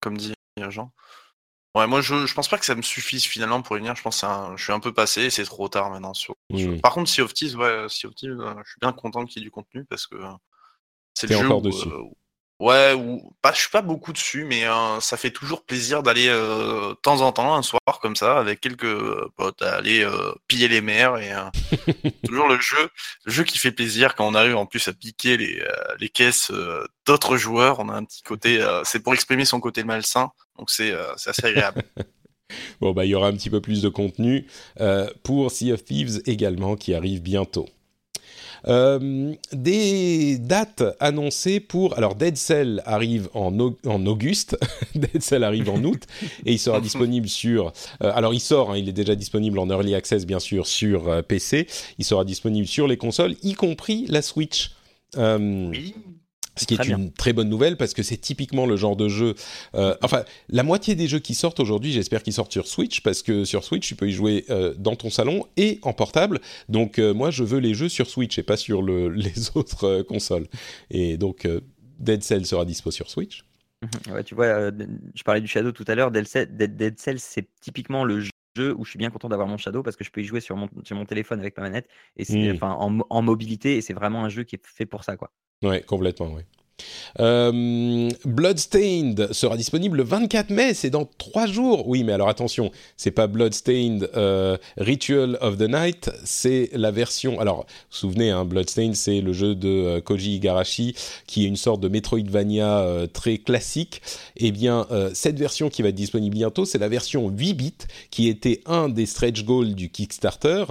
comme dit Jean. Ouais, moi, je, je pense pas que ça me suffise finalement pour y venir. Je pense que un- je suis un peu passé et c'est trop tard maintenant. Sur, sur-. Par contre, Sea of Thieves, ouais, Sea of Thieves, euh, je suis bien content qu'il y ait du contenu parce que euh, c'est le jeu encore où, dessus. euh, ouais, où, pas, je suis pas beaucoup dessus, mais euh, ça fait toujours plaisir d'aller euh, de temps en temps, un soir comme ça, avec quelques euh, potes, à aller euh, piller les mers et (laughs) toujours le jeu, le jeu qui fait plaisir quand on arrive en plus à piquer les, les caisses d'autres joueurs. On a un petit côté, c'est pour exprimer son côté malsain, donc c'est c'est assez agréable. (laughs) Bon, bah, il y aura un petit peu plus de contenu pour Sea of Thieves également qui arrive bientôt. Euh, des dates annoncées pour alors Dead Cell arrive en, en auguste, (laughs) Dead Cell arrive en août (laughs) et il sera disponible sur euh, alors il sort, hein, il est déjà disponible en early access bien sûr sur euh, PC, il sera disponible sur les consoles, y compris la Switch. Oui. Ce qui est bien. une très bonne nouvelle parce que c'est typiquement le genre de jeu. euh, enfin, la moitié des jeux qui sortent aujourd'hui, j'espère qu'ils sortent sur Switch parce que sur Switch, tu peux y jouer euh, dans ton salon et en portable. Donc, euh, moi, je veux les jeux sur Switch et pas sur le, (laughs) les autres consoles. Et donc, Dead Cell sera dispo sur Switch. (laughs) Ouais, tu vois, je parlais du Shadow tout à l'heure. Dead Cell, Dead, Dead Cell, c'est typiquement le jeu où je suis bien content d'avoir mon Shadow parce que je peux y jouer sur mon, sur mon téléphone avec ma manette et c'est Mm. enfin en, en mobilité et c'est vraiment un jeu qui est fait pour ça quoi. Ouais, complètement, ouais. Euh, Bloodstained sera disponible le 24 mai, c'est dans trois jours. Oui, mais alors attention, c'est pas Bloodstained euh, Ritual of the Night, c'est la version. Alors, vous vous souvenez, hein, Bloodstained, c'est le jeu de euh, Koji Igarashi, qui est une sorte de Metroidvania euh, très classique. Eh bien, cette version qui va être disponible bientôt, c'est la version 8 bits, qui était un des stretch goals du Kickstarter.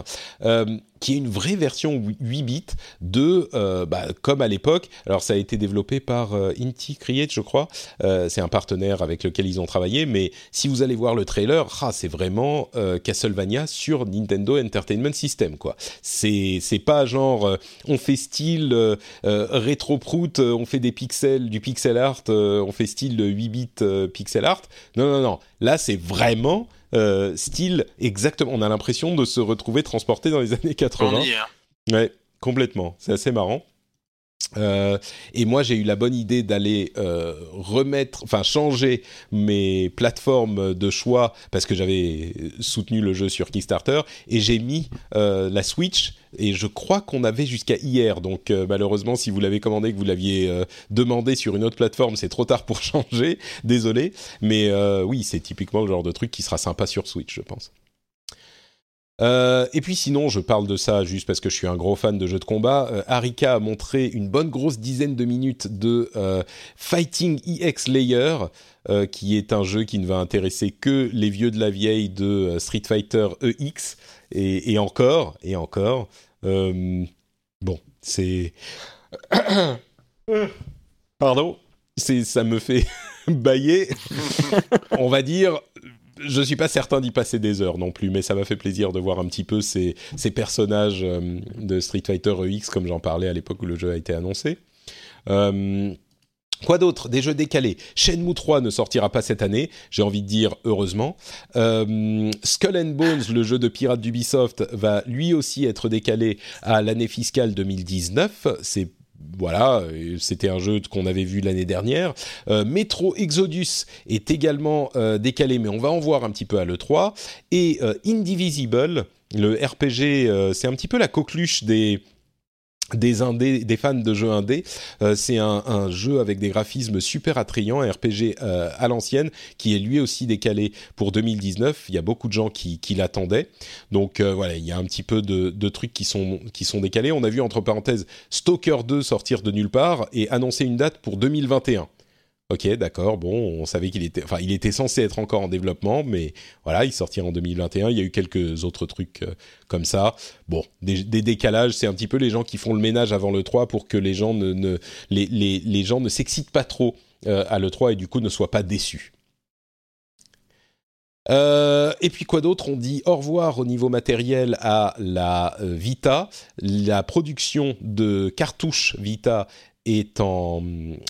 Qui est une vraie version 8 bits de, euh, bah, comme à l'époque, alors ça a été développé par euh, Inti Create, je crois, euh, c'est un partenaire avec lequel ils ont travaillé, mais si vous allez voir le trailer, ah, c'est vraiment euh, Castlevania sur Nintendo Entertainment System, quoi. C'est, pas genre, on fait style rétro-prout, on fait des pixels, du pixel art, on fait style 8 bits pixel art. Non, non, non, là c'est vraiment euh, style exactement. On a l'impression de se retrouver transporté dans les années 80. On y est. hein. Ouais, complètement. C'est assez marrant. Euh, et moi, j'ai eu la bonne idée d'aller euh, remettre, enfin changer mes plateformes de choix parce que j'avais soutenu le jeu sur Kickstarter et j'ai mis euh, la Switch. Et je crois qu'on avait jusqu'à hier. Donc euh, malheureusement, si vous l'avez commandé, que vous l'aviez euh, demandé sur une autre plateforme, c'est trop tard pour (laughs) changer. Désolé, mais euh, oui, c'est typiquement le genre de truc qui sera sympa sur Switch, je pense. Euh, et puis sinon, je parle de ça juste parce que je suis un gros fan de jeux de combat. Euh, Arika a montré une bonne grosse dizaine de minutes de euh, Fighting EX Layer, qui est un jeu qui ne va intéresser que les vieux de la vieille de Street Fighter EX et, et encore et encore. Bon, c'est (coughs) pardon, c'est ça me fait (laughs) bailler. (laughs) On va dire je suis pas certain d'y passer des heures non plus, mais ça m'a fait plaisir de voir un petit peu ces, ces personnages euh, de Street Fighter EX, comme j'en parlais à l'époque où le jeu a été annoncé. Euh, Quoi d'autre? Des jeux décalés. Shenmue 3 ne sortira pas cette année, j'ai envie de dire heureusement. Euh, Skull and Bones, le jeu de pirates d'Ubisoft, va lui aussi être décalé à l'année fiscale 2019. C'est voilà, c'était un jeu qu'on avait vu l'année dernière. Euh, Metro Exodus est également euh, décalé, mais on va en voir un petit peu à l'E3. Et euh, Indivisible, le RPG, c'est un petit peu la coqueluche des des indés, des fans de jeux indés. Euh, c'est un, un, jeu avec des graphismes super attrayants, un RPG euh, à l'ancienne, qui est lui aussi décalé pour 2019. Il y a beaucoup de gens qui, qui l'attendaient. Donc euh, voilà, il y a un petit peu de, de, trucs qui sont, qui sont décalés. On a vu, entre parenthèses, Stalker 2 sortir de nulle part et annoncer une date pour 2021. Ok, d'accord. Bon, on savait qu'il était, enfin, il était censé être encore en développement, mais voilà, il sortira en 2021. Il y a eu quelques autres trucs euh, comme ça. Bon, des, décalages, c'est un petit peu les gens qui font le ménage avant le 3 pour que les gens ne, s'excitent pas trop euh, à le 3 et du coup ne soient pas déçus. Euh, et puis quoi d'autre? On dit au revoir au niveau matériel à la Vita. La production de cartouches Vita est en,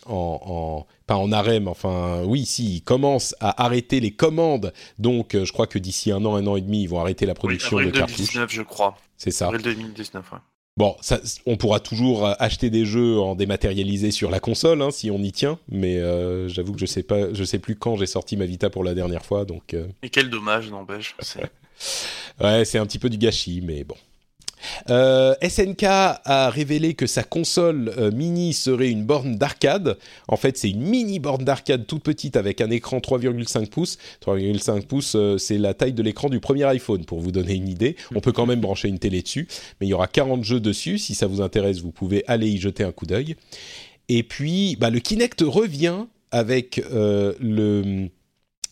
en, en pas en arrêt, mais enfin oui, si, ils commencent à arrêter les commandes. Donc euh, je crois que d'ici un an, un an et demi, ils vont arrêter la production oui, de avril cartouches. 2019, je crois. C'est ça. Avril 2019, ouais. Bon, ça, on pourra toujours euh, acheter des jeux en dématérialisé sur la console hein, si on y tient, mais euh, j'avoue que je sais pas, je sais plus quand j'ai sorti ma Vita pour la dernière fois, donc euh, Et quel dommage, n'empêche. (laughs) ouais, c'est un petit peu du gâchis, mais bon. Euh, SNK a révélé que sa console euh, mini serait une borne d'arcade. En fait, c'est une mini borne d'arcade toute petite avec un écran 3,5 pouces. 3,5 pouces, euh, c'est la taille de l'écran du premier iPhone, pour vous donner une idée. On peut quand même brancher une télé dessus, mais il y aura 40 jeux dessus. Si ça vous intéresse, vous pouvez aller y jeter un coup d'œil. Et puis, bah, le Kinect revient avec le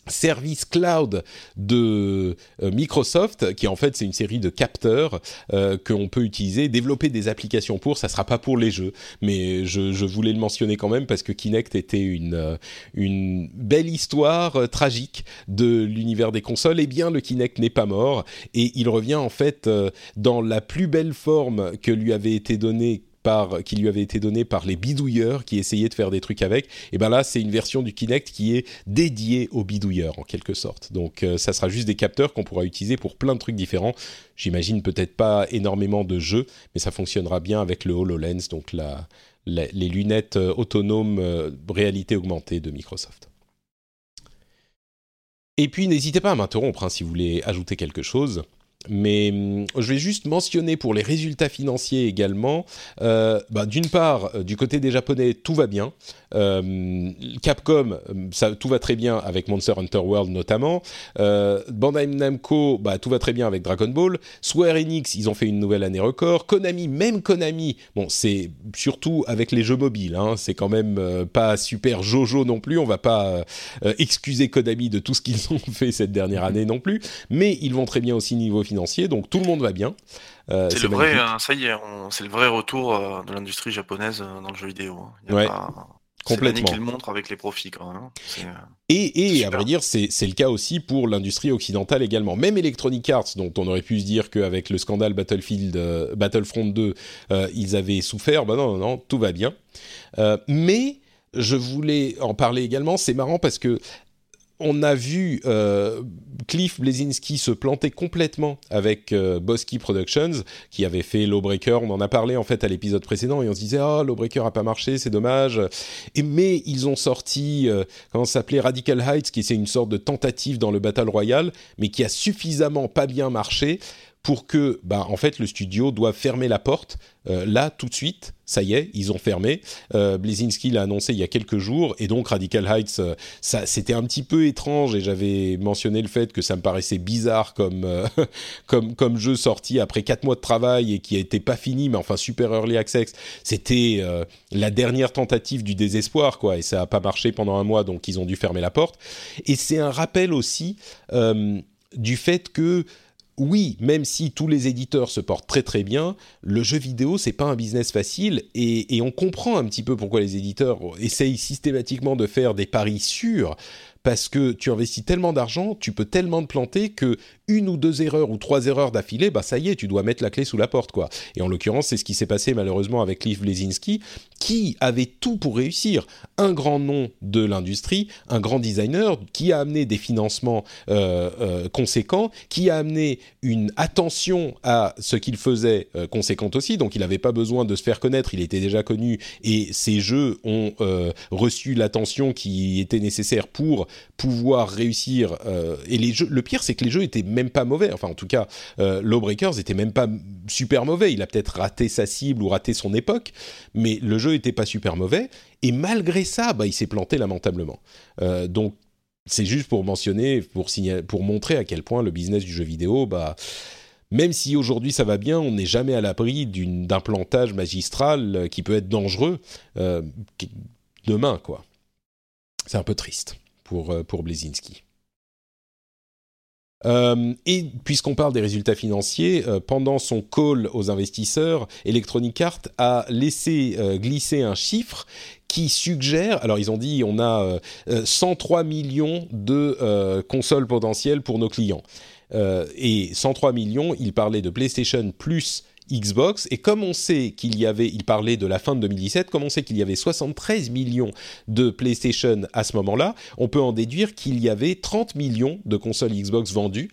service cloud de euh, Microsoft, qui en fait c'est une série de capteurs euh, qu'on peut utiliser, développer des applications pour. Ça sera pas pour les jeux, mais je, voulais le mentionner quand même parce que Kinect était une euh, belle histoire euh, tragique de l'univers des consoles. Eh bien, le Kinect n'est pas mort et il revient en fait dans la plus belle forme que lui avait été donnée par, qui lui avait été donné par les bidouilleurs qui essayaient de faire des trucs avec. Et ben là, c'est une version du Kinect qui est dédiée aux bidouilleurs en quelque sorte. Donc euh, ça sera juste des capteurs qu'on pourra utiliser pour plein de trucs différents. J'imagine peut-être pas énormément de jeux, mais ça fonctionnera bien avec le HoloLens, donc la, les lunettes euh, autonomes euh, réalité augmentée de Microsoft. Et puis n'hésitez pas à m'interrompre hein, si vous voulez ajouter quelque chose. Mais hum, je vais juste mentionner pour les résultats financiers également. euh, bah, D'une part, euh, du côté des Japonais, tout va bien. Euh, Capcom, euh, ça, tout va très bien avec Monster Hunter World notamment. Bandai Namco, bah, tout va très bien avec Dragon Ball. Square Enix, ils ont fait une nouvelle année record. Konami, même Konami, bon, c'est surtout avec les jeux mobiles. Hein, c'est quand même pas super jojo non plus. On va pas excuser Konami de tout ce qu'ils (laughs) ont fait cette dernière année non plus. Mais ils vont très bien aussi niveau financier, donc tout le monde va bien. Euh, C'est le vrai, magnifique. ça y est, on- c'est le vrai retour euh, de l'industrie japonaise euh, dans le jeu vidéo. hein. Il y a Ouais, pas- C'est complètement. qu'il montre avec les profits quand même. hein. C'est, euh, Et, et à vrai dire, c'est c'est le cas aussi pour l'industrie occidentale également. Même Electronic Arts, dont on aurait pu se dire qu'avec le scandale Battlefield, euh, Battlefront 2, euh, ils avaient souffert. Ben non, non, non, tout va bien. Mais je voulais en parler également. C'est marrant parce que on a vu euh, Cliff Blazinski se planter complètement avec euh, Bosky Productions, qui avait fait Lawbreaker. On en a parlé en fait à l'épisode précédent et on se disait ah Lawbreaker a pas marché, c'est dommage. Et mais ils ont sorti euh, comment s'appelait Radical Heights, qui c'est une sorte de tentative dans le Battle Royale, mais qui a suffisamment pas bien marché pour que, bah, en fait, le studio doit fermer la porte euh, là tout de suite. Ça y est, ils ont fermé. Euh, l'a annoncé il y a quelques jours, et donc Radical Heights, euh, ça, c'était un petit peu étrange, et j'avais mentionné le fait que ça me paraissait bizarre comme euh, (laughs) comme comme jeu sorti après quatre mois de travail et qui était pas fini, mais enfin super early access. C'était la dernière tentative du désespoir, quoi, et ça a pas marché pendant un mois, donc ils ont dû fermer la porte. Et c'est un rappel aussi du fait que oui, même si tous les éditeurs se portent très très bien, le jeu vidéo c'est pas un business facile et, on comprend un petit peu pourquoi les éditeurs essayent systématiquement de faire des paris sûrs parce que tu investis tellement d'argent, tu peux tellement te planter que une ou deux erreurs ou trois erreurs d'affilée, bah ça y est, tu dois mettre la clé sous la porte quoi. Et en l'occurrence, c'est ce qui s'est passé malheureusement avec Cliff Blazinski, qui avait tout pour réussir, un grand nom de l'industrie, un grand designer qui a amené des financements euh, euh, conséquents, qui a amené une attention à ce qu'il faisait euh, conséquente aussi. Donc il n'avait pas besoin de se faire connaître, il était déjà connu et ses jeux ont reçu l'attention qui était nécessaire pour pouvoir réussir. euh, et les jeux, le pire, c'est que les jeux étaient même pas mauvais. Enfin, en tout cas, euh, Lawbreakers était même pas super mauvais. Il a peut-être raté sa cible ou raté son époque, mais le jeu était pas super mauvais. Et malgré ça, bah, il s'est planté lamentablement. Euh, donc c'est juste pour mentionner, pour, pour montrer à quel point le business du jeu vidéo, bah, même si aujourd'hui ça va bien, on n'est jamais à l'abri d'un plantage magistral euh, qui peut être dangereux demain, quoi. c'est un peu triste pour, pour Blazinski. Euh, et puisqu'on parle des résultats financiers, euh, pendant son call aux investisseurs, Electronic Arts a laissé euh, glisser un chiffre qui suggère, alors ils ont dit on a 103 millions de consoles potentielles pour nos clients. et 103 millions, il parlait de PlayStation plus Xbox. Et comme on sait qu'il y avait, il parlait de la fin de 2017, comme on sait qu'il y avait 73 millions de PlayStation à ce moment-là, on peut en déduire qu'il y avait 30 millions de consoles Xbox vendues,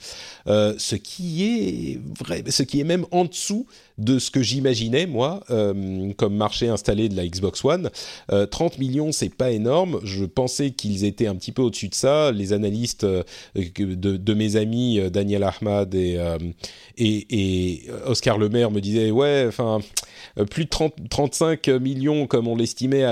euh, ce qui est vrai, ce qui est même en dessous de ce que j'imaginais moi euh, comme marché installé de la Xbox One. 30 euh, millions, c'est pas énorme. Je pensais qu'ils étaient un petit peu au-dessus de ça. Les analystes de, mes amis Daniel Ahmad et, et, et Oscar Lemaire me disait ouais, enfin euh, plus de 30, 35 millions comme on l'estimait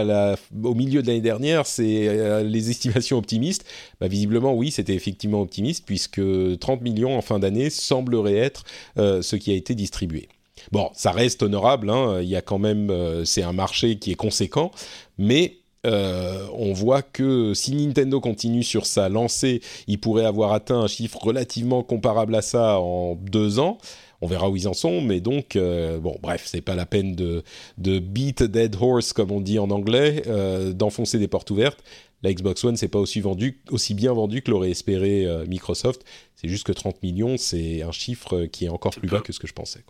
au milieu de l'année dernière, c'est euh, les estimations optimistes. Bah, visiblement oui, c'était effectivement optimiste puisque 30 millions en fin d'année semblerait être euh, ce qui a été distribué. Bon, ça reste honorable, hein, il y a quand même, c'est un marché qui est conséquent, mais on voit que si Nintendo continue sur sa lancée, il pourrait avoir atteint un chiffre relativement comparable à ça en deux ans. On verra où ils en sont, mais donc, euh, bon, bref, c'est pas la peine de, de beat a dead horse, comme on dit en anglais, euh, d'enfoncer des portes ouvertes. La Xbox One, c'est pas aussi, vendu, aussi bien vendu que l'aurait espéré euh, Microsoft. C'est juste que 30 millions, c'est un chiffre qui est encore plus bas que ce que je pensais.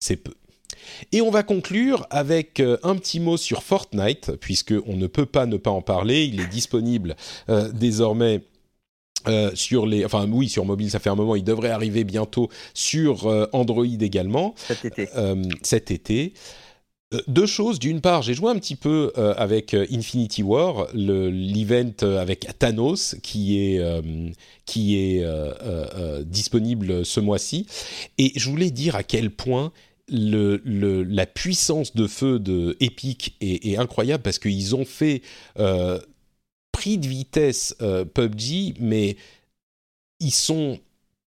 C'est peu. Et on va conclure avec un petit mot sur Fortnite, puisque on ne peut pas ne pas en parler. Il est disponible désormais euh, sur les, enfin oui, sur mobile, ça fait un moment. Il devrait arriver bientôt sur euh, Android également. Cet été. Euh, cet été. Deux choses. D'une part, j'ai joué un petit peu avec Infinity War, l'event avec Thanos qui est qui est disponible ce mois-ci, et je voulais dire à quel point la puissance de feu de Epic est, incroyable parce qu'ils ont fait pris de vitesse euh, PUBG, mais ils sont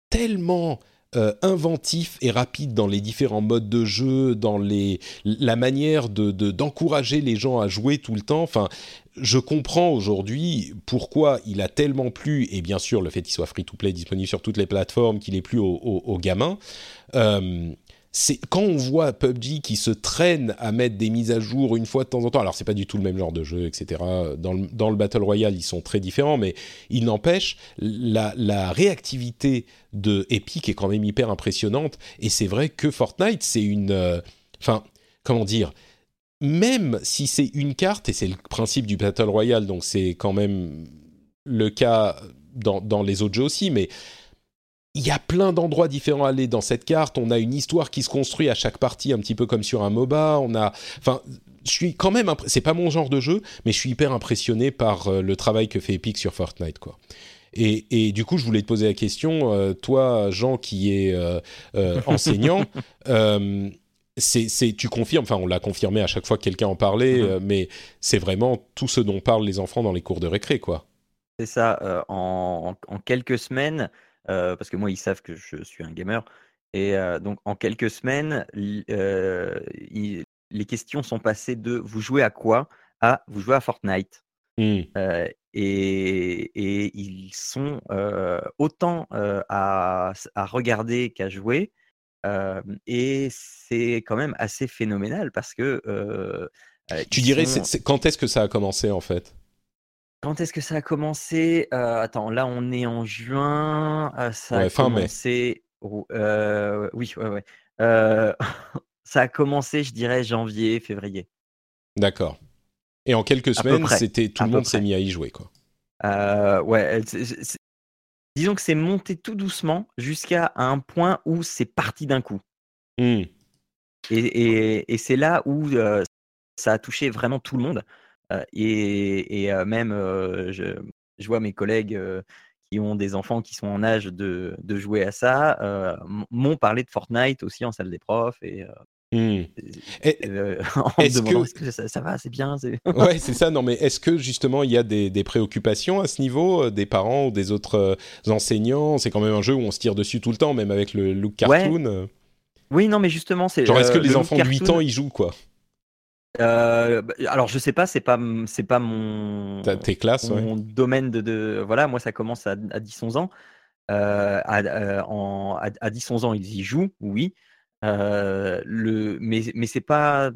tellement euh, inventifs et rapides dans les différents modes de jeu, dans les, la manière de, d'encourager les gens à jouer tout le temps. Enfin, je comprends aujourd'hui pourquoi il a tellement plu, et bien sûr le fait qu'il soit free-to-play disponible sur toutes les plateformes, qu'il est plus aux, gamins. Euh, c'est quand on voit PUBG qui se traîne à mettre des mises à jour une fois de temps en temps. Alors c'est pas du tout le même genre de jeu, etc. Dans le, battle royale, ils sont très différents, mais il n'empêche la, la réactivité de Epic est quand même hyper impressionnante. Et c'est vrai que Fortnite, c'est une, euh, enfin, comment dire, même si c'est une carte et c'est le principe du battle royale, donc c'est quand même le cas dans, dans les autres jeux aussi, mais il y a plein d'endroits différents à aller dans cette carte. On a une histoire qui se construit à chaque partie, un petit peu comme sur un MOBA. On a, enfin, je suis quand même, c'est pas mon genre de jeu, mais je suis hyper impressionné par euh, le travail que fait Epic sur Fortnite, quoi. Et, et, du coup, je voulais te poser la question, euh, toi, Jean, qui est euh, enseignant, (laughs) c'est, tu confirmes, enfin, on l'a confirmé à chaque fois que quelqu'un en parlait, mm-hmm. mais c'est vraiment tout ce dont parlent les enfants dans les cours de récré, quoi. C'est ça. en, en, quelques semaines, parce que moi, ils savent que je suis un gamer. Et donc, en quelques semaines, les questions sont passées de vous jouez à quoi? à vous jouez à Fortnite. Mmh. et, ils sont autant à, à, regarder qu'à jouer. et c'est quand même assez phénoménal parce que. tu dirais, quand est-ce que ça a commencé en fait? Quand est-ce que ça a commencé? Euh, Attends, là on est en juin. Euh, ça a commencé. Euh, oui, ouais, ouais. (laughs) ça a commencé, je dirais, janvier, février. D'accord. Et en quelques semaines, c'était tout le monde s'est mis à y jouer, quoi. ouais. disons que c'est monté tout doucement jusqu'à un point où c'est parti d'un coup. Mmh. Et, et c'est là où ça a touché vraiment tout le monde et, même, je, vois mes collègues qui ont des enfants qui sont en âge de, jouer à ça, m'ont parlé de Fortnite aussi en salle des profs. Et, mmh. est-ce que ça, va, c'est bien. (laughs) ouais, c'est ça. Non, mais est-ce que justement il y a des, préoccupations à ce niveau des parents ou des autres enseignants? C'est quand même un jeu où on se tire dessus tout le temps, même avec le look cartoon. Oui, non, mais justement, c'est. Genre, est-ce que les enfants de 8 ans ils jouent quoi? Euh, bah, alors je sais pas, c'est pas c'est pas mon T'as tes classes, ouais. mon domaine de, de- voilà, moi ça commence à, à 10-11 ans. Euh, à, euh, en- à, à 10-11 ans, ils y jouent, oui. Euh, le, mais mais c'est pas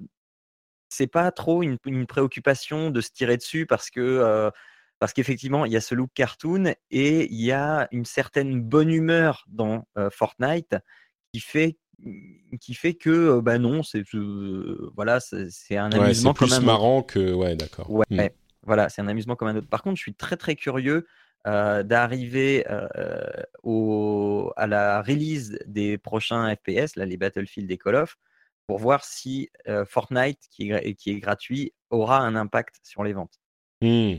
c'est pas trop une, une préoccupation de se tirer dessus parce que parce qu'effectivement il y a ce look cartoon et il y a une certaine bonne humeur dans Fortnite qui fait qui fait que euh, bah non c'est euh, voilà c'est un Ouais, amusement comme plus un autre. marrant que. Ouais, d'accord. Ouais, Hmm. voilà, c'est un amusement comme un autre. Par contre, je suis très très curieux euh, d'arriver euh, au, à la release des prochains FPS, là, les Battlefield et Call of, pour voir si Fortnite, qui est, qui est gratuit, aura un impact sur les ventes. Hmm.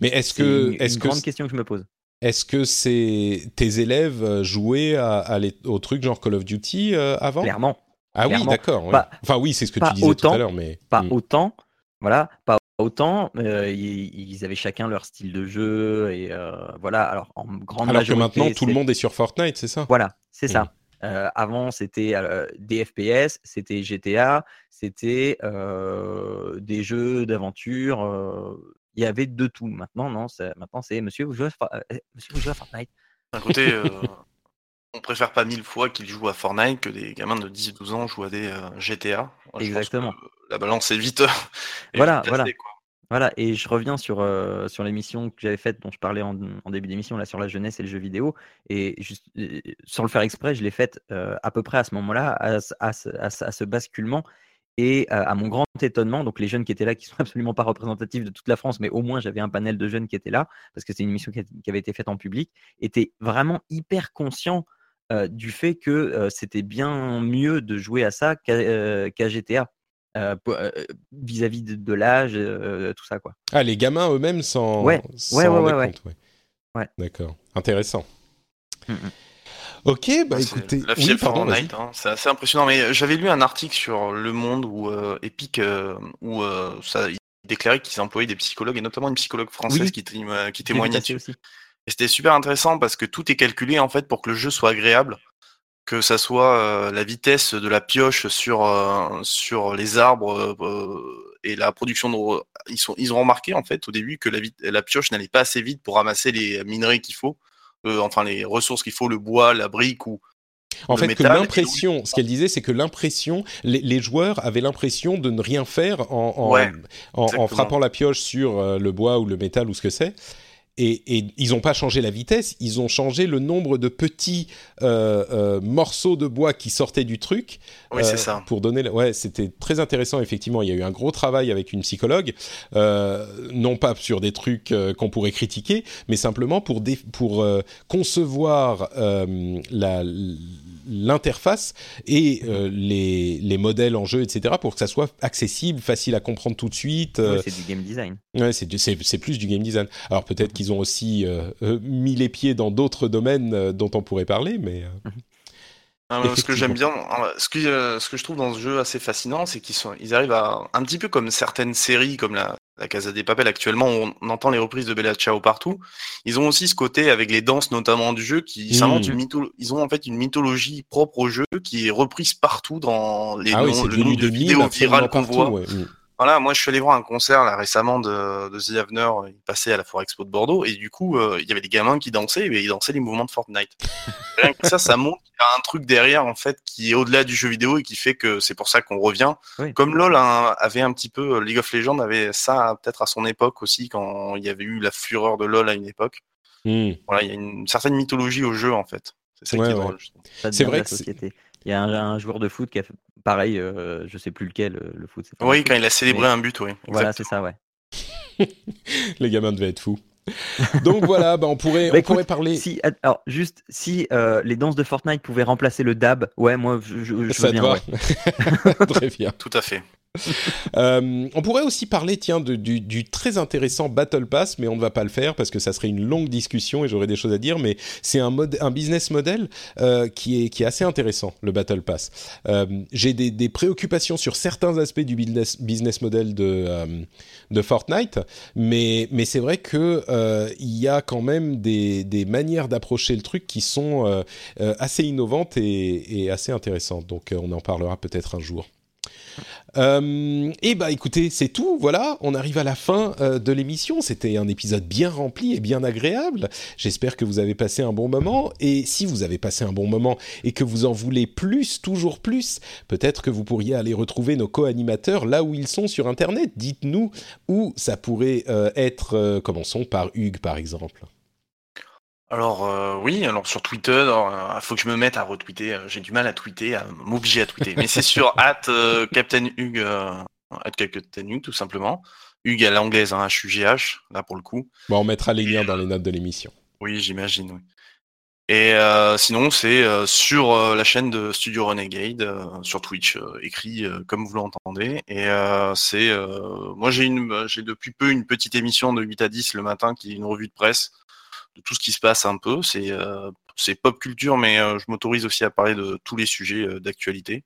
Mais est-ce que, une, est-ce une que, grande question que je me pose. Est-ce que c'est tes élèves euh, jouaient à, à les- aux trucs genre Call of Duty euh, avant? Clairement, Ah oui, d'accord. ouais. Enfin oui, c'est ce que tu disais tout à l'heure, mais pas Hmm. autant, voilà, pas autant. euh, ils, ils avaient chacun leur style de jeu et euh, voilà. Alors en grande alors que maintenant tout le monde est sur Fortnite, c'est ça? Voilà, c'est ça. Euh, avant, c'était euh, des FPS, c'était GTA, c'était euh, des jeux d'aventure. Euh, Il y avait de tout. Maintenant, non. c'est- Maintenant, c'est Monsieur, vous jouez à, Fo- euh, Monsieur, vous jouez à Fortnite. D'un côté, (laughs) euh, on préfère pas mille fois qu'ils jouent à Fortnite que des gamins de 10-12 ans jouent à des euh, GTA. Moi, Exactement. la balance est vite. (laughs) Voilà, vite voilà. quoi. Voilà. Et je reviens sur euh, sur l'émission que j'avais faite, dont je parlais en, en début d'émission, là, sur la jeunesse et le jeu vidéo. Et juste, euh, sans le faire exprès, je l'ai faite euh, à peu près à ce moment-là, à, à à à ce basculement. Et euh, à mon grand étonnement, donc les jeunes qui étaient là, qui sont (laughs) absolument pas représentatifs de toute la France, mais au moins j'avais un panel de jeunes qui étaient là, parce que c'était une émission qui, a- qui avait été faite en public, étaient vraiment hyper conscients euh, du fait que euh, c'était bien mieux de jouer à ça qu'à GTA, vis-à-vis de, de l'âge, tout ça quoi. Ah, les gamins eux-mêmes s'en Ouais, ouais, ouais, ouais, ouais. ouais. Ouais. D'accord, intéressant. Mm, mm. Ok, bah écoutez, la oui, pardon, Fortnite, hein, c'est assez impressionnant. Mais j'avais lu un article sur Le Monde où euh, Epic, euh, où euh, ça, il déclarait qu'ils employaient des psychologues et notamment une psychologue française Oui. qui, euh, qui témoignait passer dessus. aussi. Et c'était super intéressant parce que tout est calculé en fait pour que le jeu soit agréable, que ça soit euh, la vitesse de la pioche sur euh, sur les arbres euh, et la production de ils sont ils ont remarqué en fait au début que la pioche n'allait pas assez vite pour ramasser les minerais qu'il faut, euh, enfin les ressources qu'il faut, le bois, la brique ou En fait, que l'impression, ce qu'elle disait, c'est que l'impression, les, les joueurs avaient l'impression de ne rien faire en, en, Ouais, en- en exactement. frappant la pioche sur euh, le bois ou le métal ou ce que c'est. Et, et ils n'ont pas changé la vitesse, ils ont changé le nombre de petits euh, euh, morceaux de bois qui sortaient du truc. Oui, euh, c'est ça. Pour donner, la- ouais, c'était très intéressant effectivement. Il y a eu un gros travail avec une psychologue, euh, non pas sur des trucs euh, qu'on pourrait critiquer, mais simplement pour dé- pour euh, concevoir euh, la l'interface et euh, les, les modèles en jeu, etc., pour que ça soit accessible, facile à comprendre tout de suite. euh, c'est du game design. Ouais, c'est, plus du game design. Alors peut-être qu'ils ont aussi euh, mis les pieds dans d'autres domaines dont on pourrait parler, mais mais ce que j'aime bien, ce que, euh, ce que je trouve dans ce jeu assez fascinant, c'est qu'ils sont, ils arrivent à, un petit peu comme certaines séries, comme la, la Casa des Papel actuellement, où on entend les reprises de Bella Ciao partout. Ils ont aussi ce côté avec les danses notamment du jeu, qui Mm. s'inventent une mytho, ils ont en fait une mythologie propre au jeu qui est reprise partout dans les ah noms- le nombre de vidéos virales qu'on voit. ouais. Voilà, moi je suis allé voir un concert là récemment de, de The Avener, il passait à la Foire Expo de Bordeaux et du coup euh, il y avait des gamins qui dansaient et ils dansaient les mouvements de Fortnite. (laughs) Rien que ça, ça montre qu'il y a un truc derrière en fait qui est au-delà du jeu vidéo et qui fait que c'est pour ça qu'on revient. Oui. Comme LoL hein, avait un petit peu, League of Legends avait ça peut-être à son époque aussi quand il y avait eu la fureur de LoL à une époque. Mm. Voilà, il y a une certaine mythologie au jeu en fait. C'est ça Ouais, qui est ouais. drôle. C'est vrai la que. Il y a un, un joueur de foot qui a fait pareil, euh, je sais plus lequel, euh, le foot. c'est pas Oui, quand il a célébré Mais- un but, oui. Voilà, c'est ça, ouais. (laughs) Les gamins devaient être fous. Donc voilà, bah, on pourrait, Bah, on écoute, pourrait parler. Si, alors, juste, si euh, les danses de Fortnite pouvaient remplacer le dab, ouais, moi, je, je, je Ça veux bien, ouais. Très bien. Tout à fait. Euh, on pourrait aussi parler, tiens, de- du, du très intéressant Battle Pass, mais on ne va pas le faire parce que ça serait une longue discussion et j'aurais des choses à dire. Mais c'est un, mode, un business model euh, qui, est, qui est assez intéressant, le Battle Pass. Euh, J'ai des, des préoccupations sur certains aspects du business, business model de, euh, de Fortnite, mais, mais c'est vrai que euh, il y a quand même des, manières d'approcher le truc qui sont euh, euh, assez innovantes et, assez intéressantes. Donc, on en parlera peut-être un jour. Euh, et bah écoutez, c'est tout. Voilà, on arrive à la fin euh, de l'émission. C'était un épisode bien rempli et bien agréable. J'espère que vous avez passé un bon moment. Et si vous avez passé un bon moment et que vous en voulez plus, toujours plus, peut-être que vous pourriez aller retrouver nos co-animateurs là où ils sont sur Internet. Dites-nous où ça pourrait euh, être. commençons par Hugues, par exemple. Alors euh, oui, alors sur Twitter, il euh, faut que je me mette à retweeter. Euh, j'ai du mal à tweeter, à m'obliger à tweeter. Mais c'est sur (laughs) at Captain Hugues, at Captain Hugues tout simplement. Hugues à l'anglaise, hein, H-U-G-H, là pour le coup. Bon, on mettra les liens dans les notes de l'émission. Oui, j'imagine. Oui. Et sinon, c'est sur la chaîne de Studio Renegade, sur Twitch, écrit comme vous l'entendez. Et c'est, moi j'ai une, j'ai depuis peu une petite émission de 8 à 10 le matin qui est une revue de presse de tout ce qui se passe un peu. C'est euh, c'est pop culture, mais euh, je m'autorise aussi à parler de tous les sujets euh, d'actualité.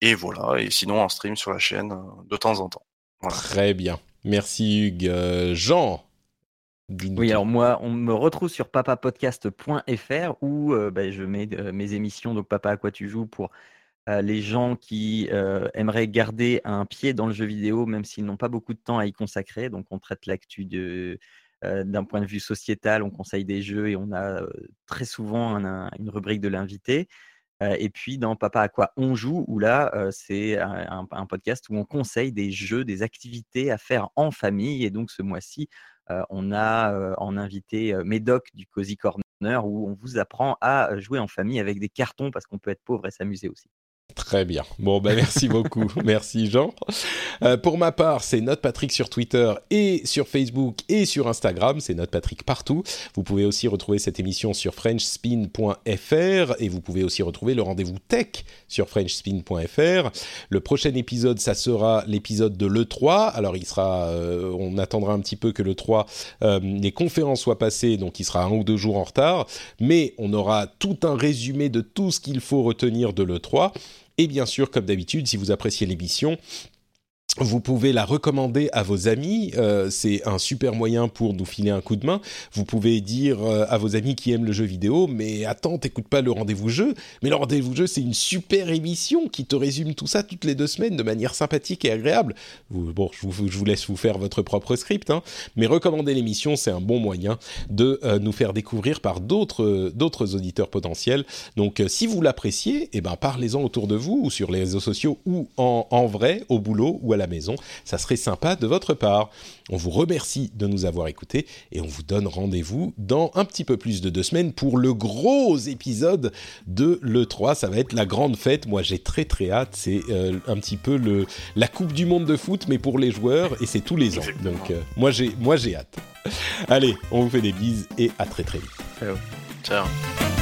Et voilà, et sinon en stream sur la chaîne de temps en temps. Très bien. Merci Hugues. Jean oui, alors moi, on me retrouve sur papapodcast.fr où bah, je mets mes émissions, donc Papa à quoi tu joues, pour les gens qui aimeraient garder un pied dans le jeu vidéo, même s'ils n'ont pas beaucoup de temps à y consacrer. Donc on traite l'actu de, d'un point de vue sociétal, on conseille des jeux et on a très souvent une rubrique de l'invité. et puis dans Papa à quoi on joue, où là, c'est un, podcast où on conseille des jeux, des activités à faire en famille. Et donc ce mois-ci, on a en invité Médoc du Cozy Corner, où on vous apprend à jouer en famille avec des cartons parce qu'on peut être pauvre et s'amuser aussi. Très bien. Bon, ben merci beaucoup. (laughs) merci Jean. Euh, pour ma part, c'est Note Patrick sur Twitter et sur Facebook et sur Instagram. C'est Note Patrick partout. Vous pouvez aussi retrouver cette émission sur FrenchSpin.fr et vous pouvez aussi retrouver le rendez-vous tech sur FrenchSpin.fr. Le prochain épisode, ça sera l'épisode de l'E3. Alors, il sera, euh, on attendra un petit peu que l'E3, euh, les conférences soient passées, donc il sera un ou deux jours en retard. Mais on aura tout un résumé de tout ce qu'il faut retenir de l'E3. Et bien sûr, comme d'habitude, si vous appréciez l'émission, vous pouvez la recommander à vos amis, euh, c'est un super moyen pour nous filer un coup de main. Vous pouvez dire euh, à vos amis qui aiment le jeu vidéo, mais attends, t'écoutes pas le rendez-vous jeu. Mais le rendez-vous jeu, c'est une super émission qui te résume tout ça toutes les deux semaines de manière sympathique et agréable. bon, je vous, laisse vous faire votre propre script, hein, mais recommander l'émission, c'est un bon moyen de euh, nous faire découvrir par d'autres auditeurs potentiels. Donc, si vous l'appréciez, eh ben parlez-en autour de vous ou sur les réseaux sociaux ou en, en vrai, au boulot ou à la la maison. Ça serait sympa de votre part. On vous remercie de nous avoir écoutés et on vous donne rendez-vous dans un petit peu plus de deux semaines pour le gros épisode de l'E3. Ça va être la grande fête. Moi, j'ai très très hâte. C'est euh, un petit peu le, la Coupe du Monde de foot, mais pour les joueurs et c'est tous les ans. Donc, euh, moi, j'ai, moi, j'ai hâte. Allez, on vous fait des bises et à très très vite. Ciao. Ciao.